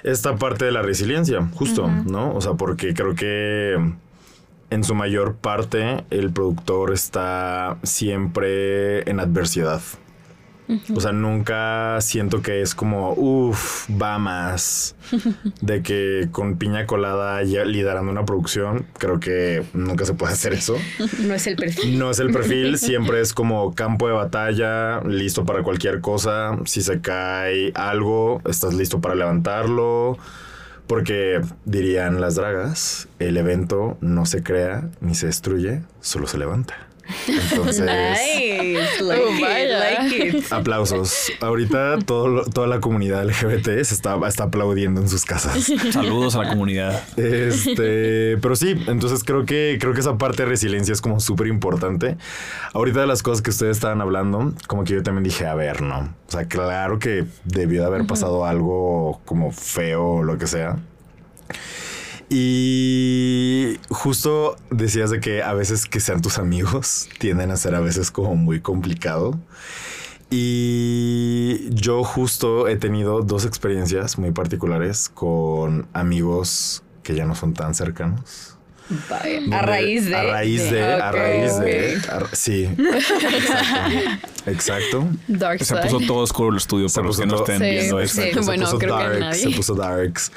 esta parte de la resiliencia, justo, ¿no? O sea, porque creo que en su mayor parte el productor está siempre en adversidad. O sea, nunca siento que es como, uff, va más. De que con piña colada ya liderando una producción, creo que nunca se puede hacer eso. No es el perfil. No es el perfil, siempre es como campo de batalla, listo para cualquier cosa. Si se cae algo, estás listo para levantarlo. Porque dirían las dragas, el evento no se crea ni se destruye, solo se levanta. Entonces, Nice, like Oh, it, vaya. like it. aplausos. Ahorita todo, toda la comunidad LGBT se está, está aplaudiendo en sus casas. Saludos a la comunidad. Este, pero sí, entonces creo que creo que esa parte de resiliencia es como súper importante. Ahorita de las cosas que ustedes estaban hablando, como que yo también dije, a ver, no. O sea, claro que debió de haber pasado algo como feo o lo que sea. Y justo decías de que a veces que sean tus amigos tienden a ser a veces como muy complicado. Y yo justo he tenido dos experiencias muy particulares con amigos que ya no son tan cercanos. Vaya, A raíz de. A raíz de. a raíz de. ok. a ra- sí. Exacto. Exacto. Dark Se puso todo oscuro el estudio, Se para los puso que no estén Sí, viendo sí. Exacto, se Bueno, puso creo que darks, nadie. se puso darks.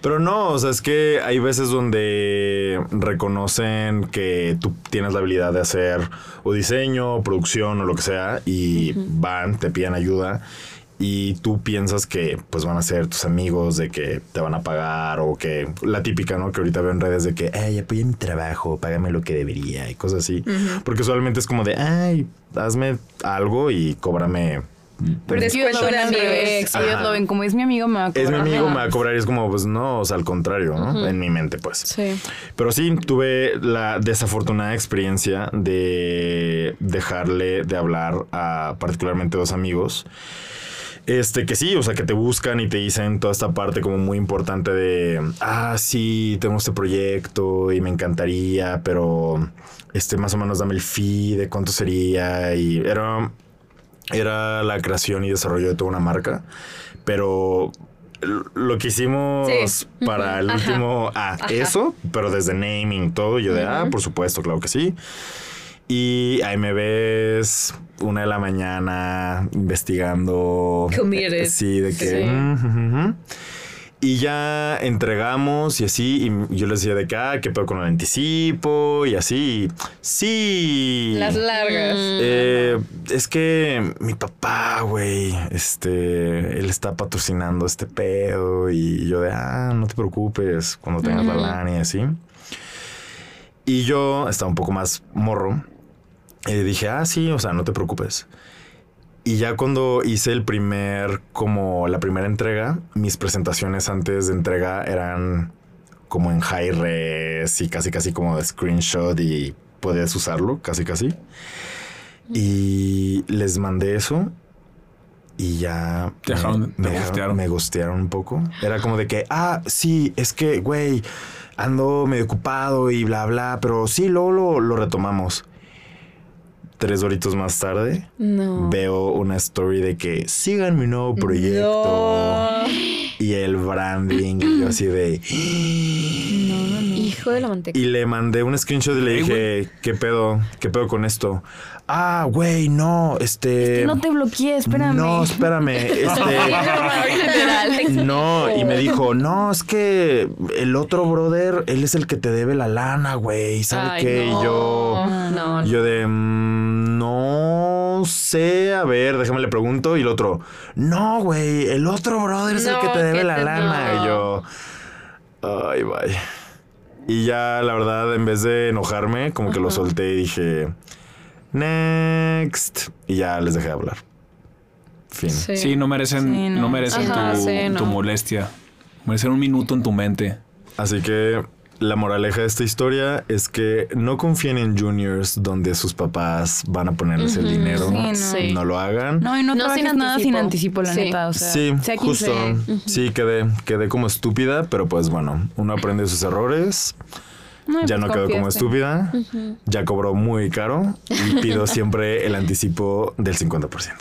Pero no, o sea, es que hay veces donde reconocen que tú tienes la habilidad de hacer o diseño, o producción o lo que sea y van, te piden ayuda y tú piensas que pues van a ser tus amigos de que te van a pagar o que la típica, ¿no? Que ahorita veo en redes de que, ay, apoya mi trabajo, págame lo que debería y cosas así. Porque usualmente es como de, ay, hazme algo y cóbrame Pero ellos lo ven. Ajá. Ellos lo ven como es mi amigo, me va a cobrar. es mi amigo, más". me va a cobrar y es como, pues no, o sea, al contrario, ¿no? En mi mente, pues. Sí. Pero sí, tuve la desafortunada experiencia de dejarle de hablar a particularmente dos amigos. Este, que sí, o sea, que te buscan y te dicen toda esta parte como muy importante de, ah, sí, tengo este proyecto y me encantaría, pero, este, más o menos dame el fee de cuánto sería. Y era, era la creación y desarrollo de toda una marca, pero lo que hicimos Sí. para el Ajá. último, ah, Ajá. eso, pero desde naming, todo, yo de, ah, por supuesto, claro que sí. Y ahí me ves una de la mañana investigando. Committed. Sí, de que. Sí. mm. Y ya entregamos y así. Y yo les decía de que, ah, qué pedo con el anticipo y así. Sí. Las largas. Eh, es que mi papá, güey, este, él está patrocinando este pedo y yo de, ah, no te preocupes cuando tengas la lana y así. Y yo estaba un poco más morro y dije, ah, sí, o sea, no te preocupes. Y ya cuando hice el primer, como la primera entrega, mis presentaciones antes de entrega eran como en high res y casi casi como de screenshot y podías usarlo, casi casi. Y les mandé eso y ya dejaron- me, dejaron- me gustearon un poco. Era como de que, ah, sí, es que, güey, ando medio ocupado y bla, bla, pero sí, luego lo, lo retomamos. Tres horitos más tarde, No. veo una story de que sigan mi nuevo proyecto y el branding y yo así de Hijo de la manteca. y le mandé un screenshot y le dije qué pedo qué pedo con esto ah güey no este Que no te bloqueé, espérame. no espérame este no y me dijo no es que el otro brother él es el que te debe la lana güey sabe Ay, qué y yo No. yo de mm, no sé, a ver, déjame le pregunto y el otro, no, güey, el otro brother es el que te debe que la te- lana. no. Y yo, ay, vaya. Y ya, la verdad, en vez de enojarme, como que lo solté y dije, next. Y ya les dejé de hablar. Fin. Sí. Sí, no merecen, Sí, no. no. merecen Ajá, tu, sí, no. tu molestia. Merecen un minuto en tu mente. Así que la moraleja de esta historia es que no confíen en juniors donde sus papás van a ponerles el dinero. Sí, no. Sí. No lo hagan. No, y no, No sin nada sin anticipo. la Sí. neta. O sea, sí, sea justo. sea. Sí, quedé, quedé como estúpida, pero pues bueno, uno aprende de sus errores. Ya pues no quedó como estúpida. Ya cobró muy caro y pido siempre el anticipo del 50%.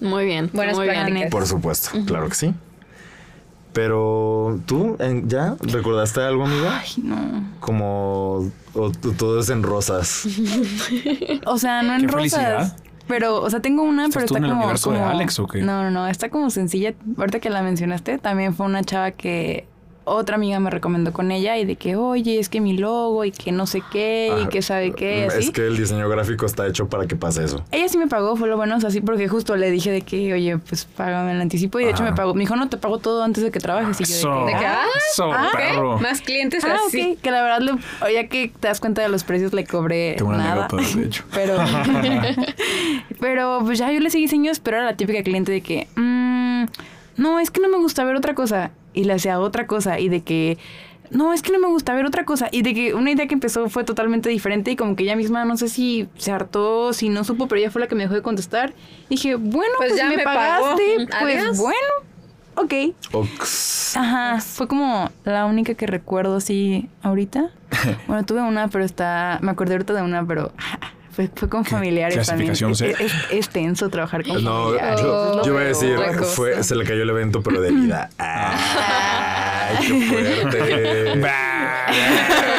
Muy bien. Buenas muy bien. Por supuesto, claro que sí. Pero tú, ¿ya recordaste algo, amiga? Ay, no. Como o todo es en rosas. O sea, no en Qué rosas. felicidad. Pero, o sea, tengo una, ¿Estás pero está en el como, universo de Alex o qué? No, no, no, está como sencilla. Ahorita que la mencionaste, también fue una chava que otra amiga me recomendó con ella y de que, oye, es que mi logo y que no sé qué y Ah, que sabe qué, así. Es que el diseño gráfico está hecho para que pase eso. Ella sí me pagó, fue lo bueno, o sea, sí, porque justo le dije de que, oye, pues págame el anticipo y de hecho me pagó. Me dijo, no, te pago todo antes de que trabajes. Y yo de que, ah, Eso, ah, perro. Más clientes Ah, así. ok. Que la verdad, le, ya que te das cuenta de los precios, le cobré Tengo una nada. anécdota, de hecho. Pero, pero pues ya yo le seguí diseños, pero era la típica cliente de que, mm, no, es que no me gusta ver otra cosa. Y le hacía otra cosa. Y de que, no, es que no me gusta ver otra cosa. Y de que una idea que empezó fue totalmente diferente y como que ella misma, no sé si se hartó, si no supo, pero ella fue la que me dejó de contestar. Dije, bueno, Pues pues, ya me, me pagó. pagaste, pues Adiós. bueno, ok. Ox. Ajá, fue como la única que recuerdo así ahorita. Bueno, tuve una, pero está. Me acordé ahorita de una, pero fue, fue con familiares también. Es, es- es tenso trabajar con No, familiares. yo, yo voy a decir, fue, se le cayó el evento, pero de vida. Ay, qué fuerte.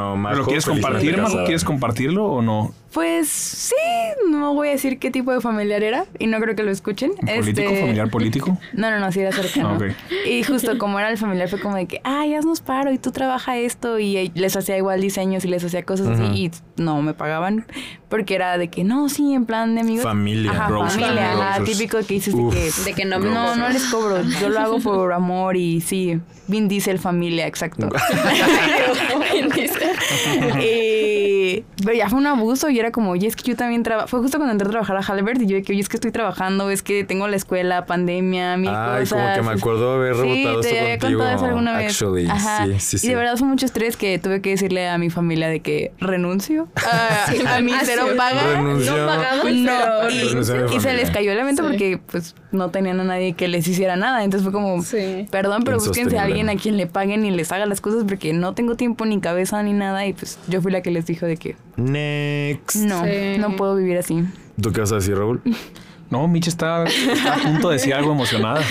No, Majo, ¿Lo quieres compartir. ¿Quieres compartirlo o no? Pues sí, no voy a decir qué tipo de familiar era y no creo que lo escuchen. ¿Político? Este, ¿Familiar político? No, no, no, sí era cercano. Ah. Y justo como era el familiar fue como de que, ay, haznos paro y tú trabaja esto y les hacía igual diseños y les hacía cosas así y no me pagaban porque era de que no, sí, en plan de amigos. Familia. Ajá, Bros, familia, ajá, típico que dices de que... De que no me No, no les cobro, yo lo hago por amor y sí, Vin Diesel familia, exacto. Eh, pero ya fue un abuso y era como, oye, es que yo también trabajo. Fue justo cuando entré a trabajar a Halbert y yo de que, oye, es que estoy trabajando, es que tengo la escuela, pandemia, mil Ay, cosas. como que me acuerdo haber Sí, rebotado te esto había contado eso alguna vez. Actually, Ajá. sí, sí, sí. Y de verdad fue mucho estrés que tuve que decirle a mi familia de que renuncio a, a mi Ah, cero sí. paga. Renunció. No pagamos, No, pero... y, Renunció se les cayó el evento Sí. porque pues no tenían a nadie que les hiciera nada. Entonces fue como, Sí. perdón, pero búsquense a alguien a quien le paguen y les haga las cosas porque no tengo tiempo ni cabeza ni nada. Y pues yo fui la que les dijo de que Next. no, Sí. no puedo vivir así. ¿Tú qué vas a decir, Raúl? No, Mitch está, está a punto de decir algo emocionada.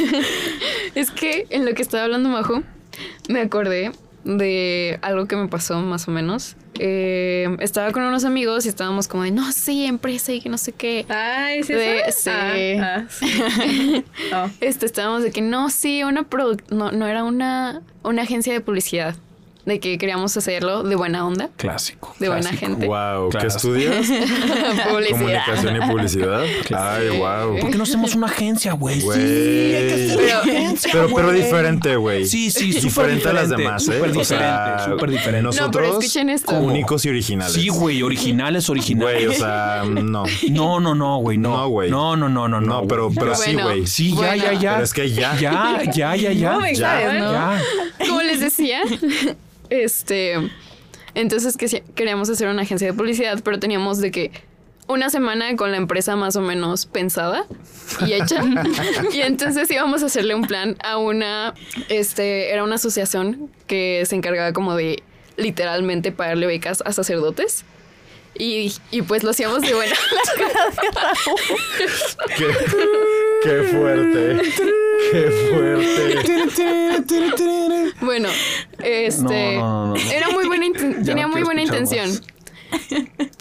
Es que en lo que estaba hablando Majo, me acordé de algo que me pasó más o menos. Eh, estaba con unos amigos y estábamos como de, no, sí, empresa y que no sé qué. Ay, ¿sí De- eso? sí. Ah, ah, sí. Oh. Este, estábamos de que no, sí, una produ- no, no era una, una agencia de publicidad. De que queríamos hacerlo de buena onda, Clásico. de buena clásico. gente. Wow, ¿qué estudias? Publicidad. Comunicación y publicidad. Ay, wow. ¿Por qué no hacemos una agencia, güey? Sí, hay que hacer Pero- agencia, Pero, pero diferente, güey. Sí, sí, súper Diferente a las demás, ¿eh? súper O sea, diferente, súper diferente. No, pero Nosotros, escuchen esto. únicos y originales. Sí, güey, originales, originales. Güey, o sea, no. No, no, no, güey, no. No, güey. No, no, no, no, No, no. pero, pero sí, güey. Sí, ya, Bueno. ya, ya. Pero es que ya. Ya, ya, ya, ya. No me Ya, sabes, ¿no? Ya. Como les decía, este, entonces que queríamos hacer una agencia de publicidad, pero teníamos de que una semana con la empresa más o menos pensada y hecha. y entonces íbamos a hacerle un plan a una, este, era una asociación que se encargaba como de literalmente pagarle becas a sacerdotes. Y, y pues lo hacíamos de buena. Qué, qué fuerte. Qué fuerte. Bueno, este No, no, no, no. era muy buena tenía no muy buena intención.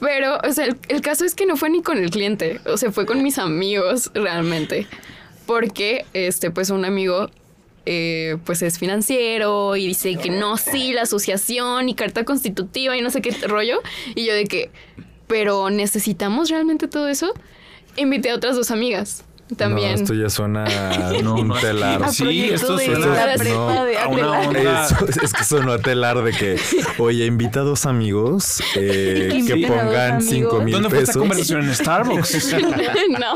Pero, o sea, el, el caso es que no fue ni con el cliente, o sea, fue con mis amigos realmente. Porque, este, pues un amigo, eh, pues es financiero y dice que no, sí, la asociación y carta constitutiva y no sé qué rollo. Y yo de que, pero ¿necesitamos realmente todo eso? Invité a otras dos amigas también. No, esto ya suena No, un no. telar. A Sí, esto de suena- la no, prepa de a una Atela. onda. Eso, es que sonó a telar de que, oye, invita a dos amigos eh, que pongan cinco mil ¿Dónde fue esta pesos. conversación? ¿En Starbucks? no.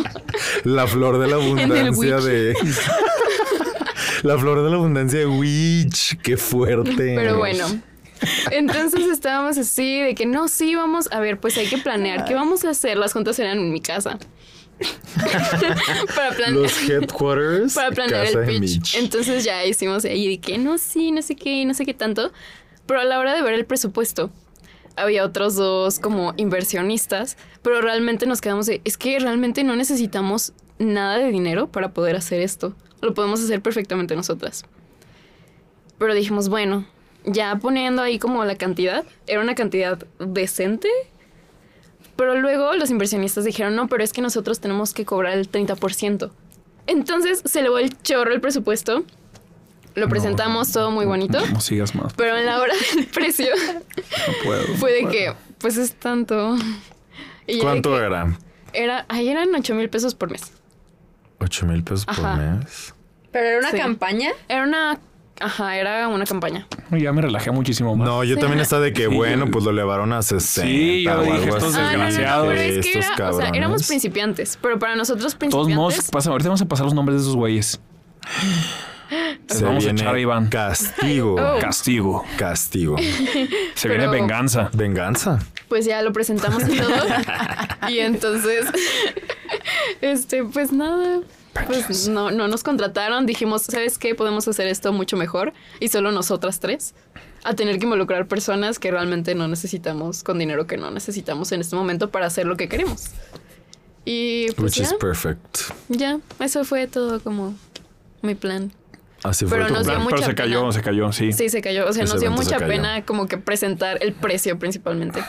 La flor de la abundancia de. La flor de la abundancia de Witch. Qué fuerte. Pero bueno. Entonces estábamos así de que no, sí, vamos a ver, pues hay que planear. ¿Qué vamos a hacer? Las juntas eran en mi casa. para, plan- Los headquarters. para planear casa el pitch. Mitch. Entonces ya hicimos ahí de que no, sí, no sé qué, no sé qué tanto. Pero a la hora de ver el presupuesto, había otros dos como inversionistas, pero realmente nos quedamos de, es que realmente no necesitamos nada de dinero para poder hacer esto. Lo podemos hacer perfectamente nosotras. Pero dijimos, bueno, ya poniendo ahí como la cantidad, era una cantidad decente. Pero luego los inversionistas dijeron, no, pero es que nosotros tenemos que cobrar el 30%. Entonces se elevó el chorro el presupuesto. Lo presentamos todo muy bonito. No sigas más. Pero en la hora del precio No puedo. fue de que, pues es tanto. Y ¿Cuánto que era? Era, ahí eran 8 mil pesos por mes. 8 mil pesos por mes. Pero era una Sí. campaña. Era una, ajá, era una campaña. Ya me relajé muchísimo más. No, yo también estaba de que, Sí. bueno, pues lo elevaron a 60. Sí, yo o dije, algo estos así. Ah, no, no, no, desgraciados. pero es que Estos era, o sea, éramos principiantes, pero para nosotros De todos modos, principiantes, pasa, ahorita vamos a pasar los nombres de esos güeyes. Se vamos a viene echar a Iván. Castigo. Oh. Castigo. Castigo. Se Pero- viene venganza. Venganza. pues ya lo presentamos y todo. y entonces, este, pues nada. Pues no, no nos contrataron, dijimos, ¿sabes qué? Podemos hacer esto mucho mejor y solo nosotras tres. A tener que involucrar personas que realmente no necesitamos, con dinero que no necesitamos en este momento para hacer lo que queremos. Y pues Which ya, is perfect. ya, eso fue todo como mi plan. Así fue Pero tu nos dio plan. mucha Pero se cayó, pena. se cayó, sí. Sí, se cayó. O sea, Ese nos dio se mucha pena como que presentar el precio principalmente.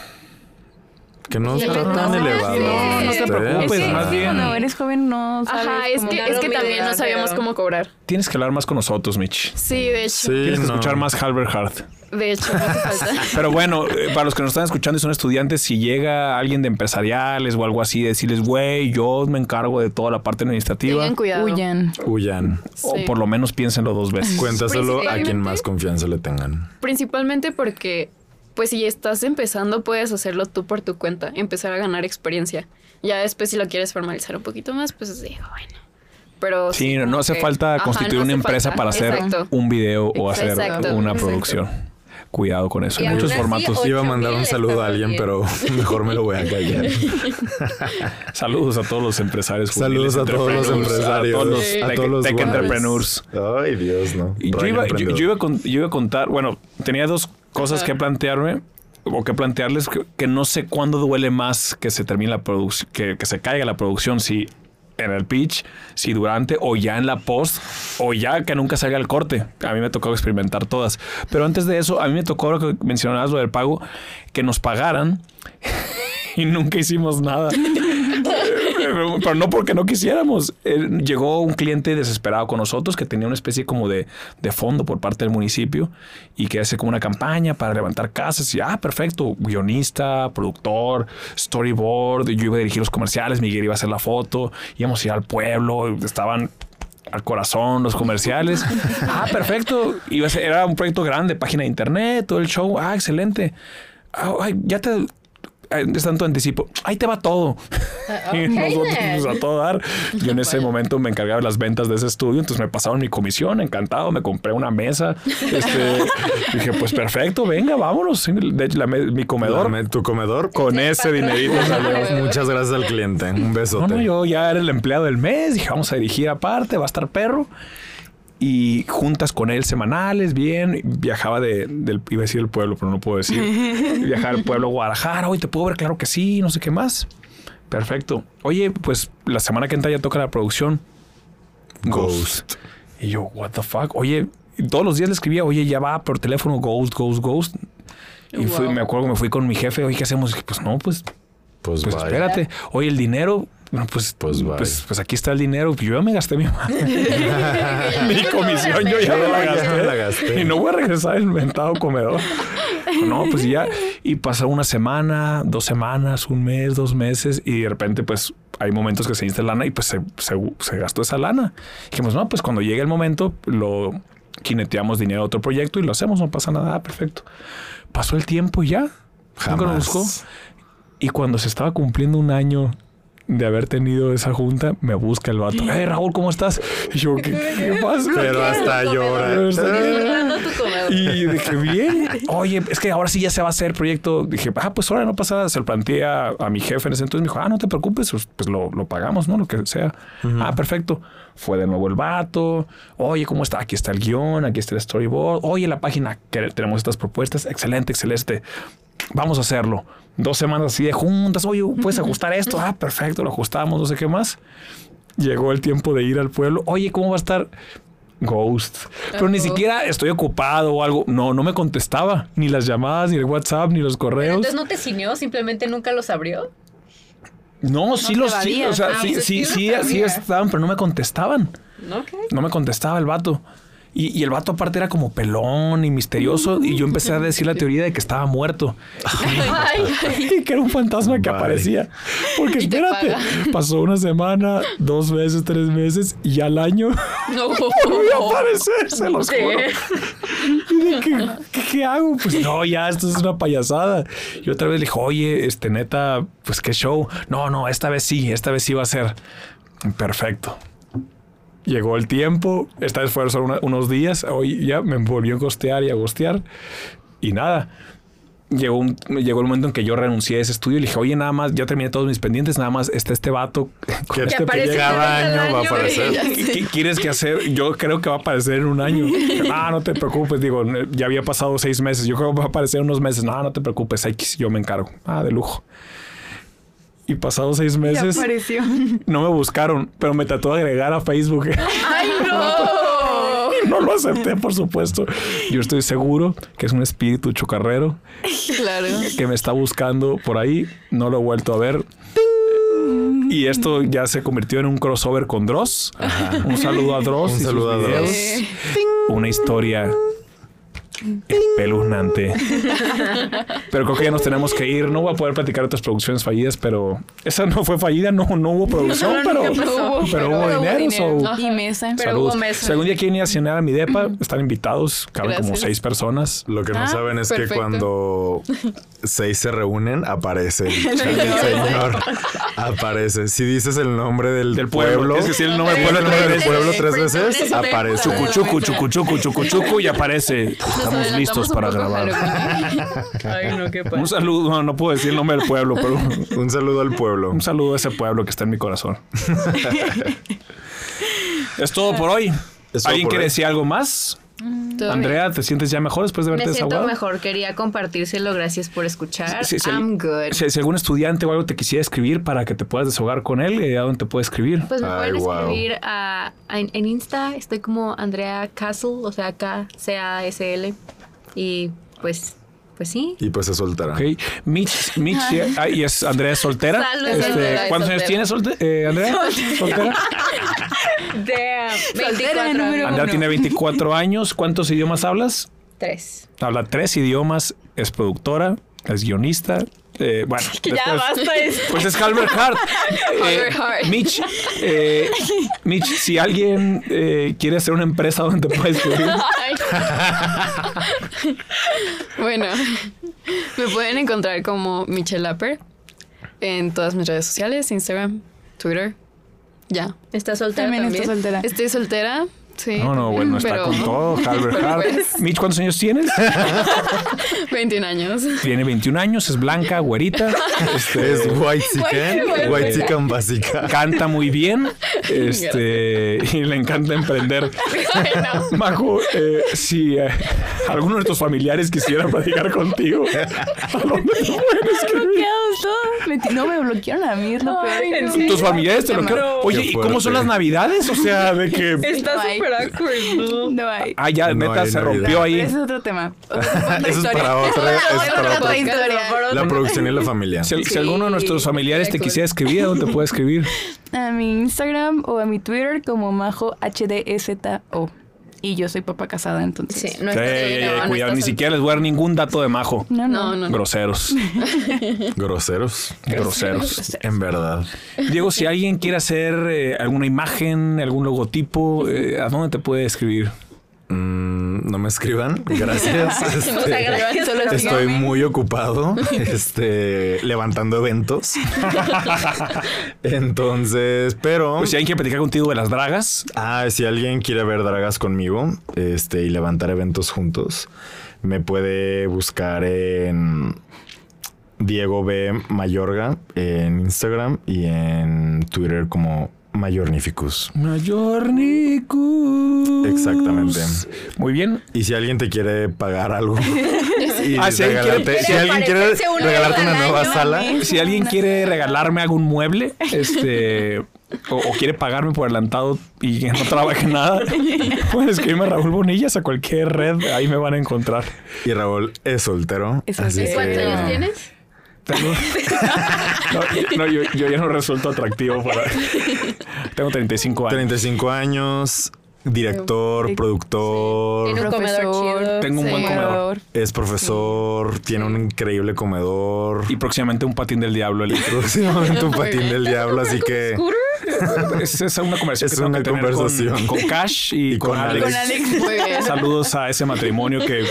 Que no Sí, está no, tan elevado. no, no te preocupes, Es que más bien- Cuando eres joven no sabes Ajá, es que, es que también no sabíamos pero- cómo cobrar. Tienes que hablar más con nosotros, Mitch. Sí, de hecho. Sí, Tienes que escuchar más Halbert Hart. De hecho, no hace falta. Pero bueno, eh, para los que nos están escuchando y son estudiantes, si llega alguien de empresariales o algo así, decirles, güey, yo me encargo de toda la parte administrativa. Tengan cuidado. Huyan. Huyan. O por lo menos piénsenlo dos veces. Cuéntaselo a quien más confianza le tengan. Principalmente porque, pues si estás empezando, puedes hacerlo tú por tu cuenta, empezar a ganar experiencia. Ya después, si lo quieres formalizar un poquito más, pues digo, bueno. Pero Sí, no como hace que- falta Ajá, constituir no una empresa falta. para hacer Exacto. un video o hacer Exacto. una Exacto. producción. Cuidado con eso. Y muchos así, formatos. ocho Iba a mandar un saludo a alguien, bien. pero mejor me lo voy a callar. Saludos a todos los empresarios. Saludos a todos los empresarios. A todos los tech, A todos los tech guapos. entrepreneurs. Ay, Dios, no. Y yo iba, yo, yo con- yo iba a contar, bueno, tenía dos cosas que plantearme o que plantearles que, que no sé cuándo duele más que se termine la producción, que, que se caiga la producción, si en el pitch, si durante o ya en la post o ya que nunca salga el corte. A mí me tocó experimentar todas. Pero antes de eso, a mí me tocó lo que mencionabas lo del pago, que nos pagaran y nunca hicimos nada. Pero, no porque no quisiéramos. Eh, llegó un cliente desesperado con nosotros que tenía una especie como de, de fondo por parte del municipio y que hace como una campaña para levantar casas. Y ah, perfecto, guionista, productor, storyboard. Yo iba a dirigir los comerciales, Miguel iba a hacer la foto, íbamos a ir al pueblo, estaban al corazón los comerciales. Ah, perfecto. Iba a ser- era un proyecto grande, página de internet, todo el show. Ah, excelente. Ah, ay, ya te es tanto anticipo. Ahí te va todo. y ok, nosotros a todo dar. Yo en ese momento me encargaba de las ventas de ese estudio, entonces me pasaron mi comisión, encantado, me compré una mesa. Este, dije, pues perfecto, venga, vámonos. De hecho, la mi comedor tu comedor. con ese dinerito salió. Muchas gracias al cliente. Un No, besote. no, yo ya era el empleado del mes, dije, vamos a dirigir aparte, va a estar perro. Y juntas con él semanales, bien. Viajaba de, del, iba a decir el pueblo, pero no puedo decir. Viajar al pueblo Guadalajara, hoy te puedo ver, claro que sí, no sé qué más. Perfecto. Oye, pues la semana que entra ya toca la producción. Ghost. Y yo, what the fuck. Oye, todos los días le escribía, oye, ya va por teléfono, Ghost, Ghost, Ghost. Y fui- Wow. me acuerdo que me fui con mi jefe, oye, ¿qué hacemos? Dije, pues no, pues Pues, pues espérate. Oye, el dinero. Bueno, pues, Pues, pues, pues, aquí está el dinero. Yo ya me gasté mi, mi comisión, yo ya me la Ya gasté. me la gasté. Y no voy a regresar al inventado comedor. No, pues ya. Y pasó una semana, dos semanas, un mes, dos meses. Y de repente, pues hay momentos que se lana y pues se, se, se gastó esa lana. Dijimos, no, pues cuando llegue el momento, lo quineteamos dinero a otro proyecto y lo hacemos, no pasa nada. Ah, perfecto. Pasó el tiempo y ya. Nunca nos buscó. Jamás. Y cuando se estaba cumpliendo un año de haber tenido esa junta, me busca el vato. Hey, Raúl, ¿cómo estás? Y yo, ¿qué, qué pasa? Pero hasta llora. Y dije, bien. Oye, es que ahora sí ya se va a hacer proyecto. Dije, ah, pues ahora no pasa nada. Se lo planteé a, a mi jefe en ese entonces. Me dijo, ah, no te preocupes, pues, pues lo, lo pagamos, ¿no? Lo que sea. Ah, perfecto. Fue de nuevo el vato. Oye, ¿cómo está? Aquí está el guion, aquí está el storyboard. Oye, la página que tenemos estas propuestas. Excelente, excelente. Vamos a hacerlo. Dos semanas así de juntas. Oye, ¿puedes ajustar esto? Ah, perfecto, lo ajustamos, no sé qué más. Llegó el tiempo de ir al pueblo. Oye, ¿cómo va a estar? Ghost. Pero ni siquiera estoy ocupado o algo. No, no me contestaba. Ni las llamadas, ni el WhatsApp, ni los Pero correos. entonces no te cineó, simplemente nunca los abrió. No, sí los sí, evadías. o sea, Ah, sí, sí, sí sí, estaban, pero no me contestaban. No me contestaba el vato. Y, y el vato aparte era como pelón y misterioso. Y yo empecé a decir la teoría de que estaba muerto. y que era un fantasma que aparecía. Porque espérate, pasó una semana, dos meses, tres meses y al año No. volvió a aparecer, se los juro. Y de que, ¿qué, qué hago? Pues no, ya, esto es una payasada. Y otra vez le dije, oye, este neta, pues qué show. No, no, esta vez sí, esta vez sí va a ser. Perfecto. Llegó el tiempo, esta vez fueron solo una- unos días, hoy ya me volvió a costear y a gostear. Y nada, llegó, un, llegó el momento en que yo renuncié a ese estudio y le dije, oye, nada más, ya terminé todos mis pendientes, nada más está este vato. con Que este aparece proyecto". cada año va a aparecer. ¿Qué, qué quieres que hacer? Yo creo que va a aparecer en un año. Ah, no te preocupes. Digo, ya había pasado seis meses. Yo creo que va a aparecer en unos meses. No, no te preocupes. X, yo me encargo. Ah, de lujo. Y pasados seis meses apareció. no me buscaron, pero me trató de agregar a Facebook. ¡Ay, no! no lo acepté, por supuesto. Yo estoy seguro que es un espíritu chocarrero Claro. que me está buscando por ahí. No lo he vuelto a ver. Y esto ya se convirtió en un crossover con Dross. Un saludo a Dross. Un y sus saludo a Dross. Una historia espeluznante. pero creo que ya nos tenemos que ir. No voy a poder platicar otras producciones fallidas, pero esa no fue fallida, no, no hubo producción, No, no, pero, pero hubo Pero hubo dinero. dinero. so- Ajá. Y mesa. Pero hubo mesa. Si algún día quieren ir a cenar a mi depa, están invitados. Caben como seis personas. Lo que no Ah, saben es que cuando seis se reúnen, aparece el, el señor. Aparece. Si dices el nombre del, Del pueblo. Es que si el nombre del el pueblo del veces. pueblo tres veces, aparece. Chucu, chucu, chucu, chucu, chucu, chucu, y aparece. Estamos listos para grabar. Halloween. Ay, no, qué Un saludo, no, no puedo decir el nombre del pueblo, pero Un saludo al pueblo. un saludo a ese pueblo que está en mi corazón. es todo por hoy. ¿Alguien quiere decir algo más? Todo Andrea, ¿te sientes ya mejor después de Me haberte siento desahogado? mejor. Quería compartírselo. Gracias por escuchar. Si, si- I'm good. si- si algún estudiante o algo te quisiera escribir para que te puedas desahogar con él, eh, ¿a dónde te puede escribir? Pues me Ay, pueden wow. escribir a, a- en Insta. Estoy como Andrea Castle, o sea, K-C-A-S-L. Y pues, pues sí. Y pues se soltará. Ok. Mitch, Mitch ah, y es Andrea es soltera. Salud. Este, Soltera, es ¿Cuántos años soltera. tienes, solte- eh, Andrea? ¿Soltera? Damn. Soltera, 24 número Andrea uno. tiene 24 años. ¿Cuántos idiomas hablas? Tres. Habla tres idiomas, es productora, es guionista. Eh, bueno, Ya después- basta esto. Pues es Halbert Hart. Halbert Hart. Mitch, eh, Mitch, si alguien eh, quiere hacer una empresa donde puedes escribir, Ay. bueno, me pueden encontrar como Michelle Lapper en todas mis redes sociales, Instagram, Twitter. Ya. ¿Estás soltera También también? está soltera. Estoy soltera. Sí. no, no, bueno, está pero- con todo. Halbert pero Hart. pues- Mitch, ¿cuántos años tienes? 21 años. Tiene 21 años, es blanca, güerita. este, Es white chicken, White chicken básica. canta muy bien este, y le encanta emprender. Majo, eh, si eh, alguno de tus familiares quisiera platicar contigo, ¿a dónde te pueden escribir? Me- No me bloquearon a mí, es lo peor. Tus familiares te quieren. Oye, ¿y cómo son las navidades? O sea, de que. Está súper awkward. No hay. Ah, ya, No neta, hay se Navidad. rompió ahí. Ese es otro tema. Eso es para otra, es para otra historia. La producción y la familia. Si, si alguno de nuestros familiares te Cool. quisiera escribir, ¿a dónde te puede escribir? A mi Instagram o a mi Twitter como Majo HDSO. Y yo soy papá casada, entonces. Sí, no Sí, está no cuidado, ni siquiera les voy a dar ningún dato de majo. No, No, no. no. no. Groseros, Groseros. groseros. En verdad. Diego, si alguien quiere hacer eh, alguna imagen, algún logotipo, eh, ¿a dónde te puede escribir? Mm, no me escriban. Gracias. No Este. Solo Estoy muy ocupado, este, levantando eventos. Entonces, pero Pues si alguien quiere platicar contigo de las dragas, ah, si alguien quiere ver dragas conmigo, este, y levantar eventos juntos, me puede buscar en Diego B Mayorga en Instagram y en Twitter como Mayornificus. Mayornicus. Exactamente. Muy bien. Y si alguien te quiere pagar algo y Ah, si alguien quiere- regalarte- si quiere alguien quiere aparecerse una regalarte nueva año, sala, Si alguien quiere regalarme algún mueble, este, o, o quiere pagarme por adelantado y que no trabaje nada, pueden escribirme a Raúl Bonillas a cualquier red, ahí me van a encontrar. y Raúl es soltero. Es soltero. ¿Cuántos que- años tienes? Tengo- No, no, yo, yo ya no resulto atractivo para. Tengo 35 años. 35 años, director, Sí. productor, Tiene un comedor chido. Tengo un buen comedor. es profesor, tiene un increíble comedor. Y próximamente un patín del diablo. el- próximamente un patín del diablo, así que Es, es una conversación Es que tengo una que tener con- Cash y, Y con, con Alex. Con Alex. Muy bien. Saludos a ese matrimonio que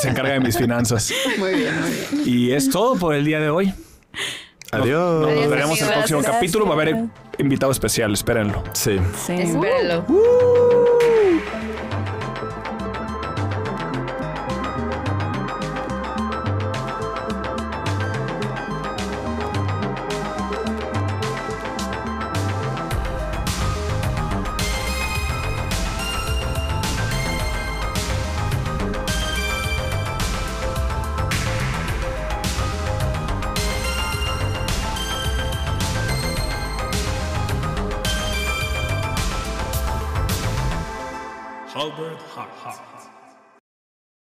se encarga de mis finanzas. Muy bien, muy bien. Y es todo por el día de hoy. adiós. Nos Adiós, veremos en el próximo Gracias. capítulo. Va a haber invitado especial, espérenlo. Sí. Sí. Espéralo.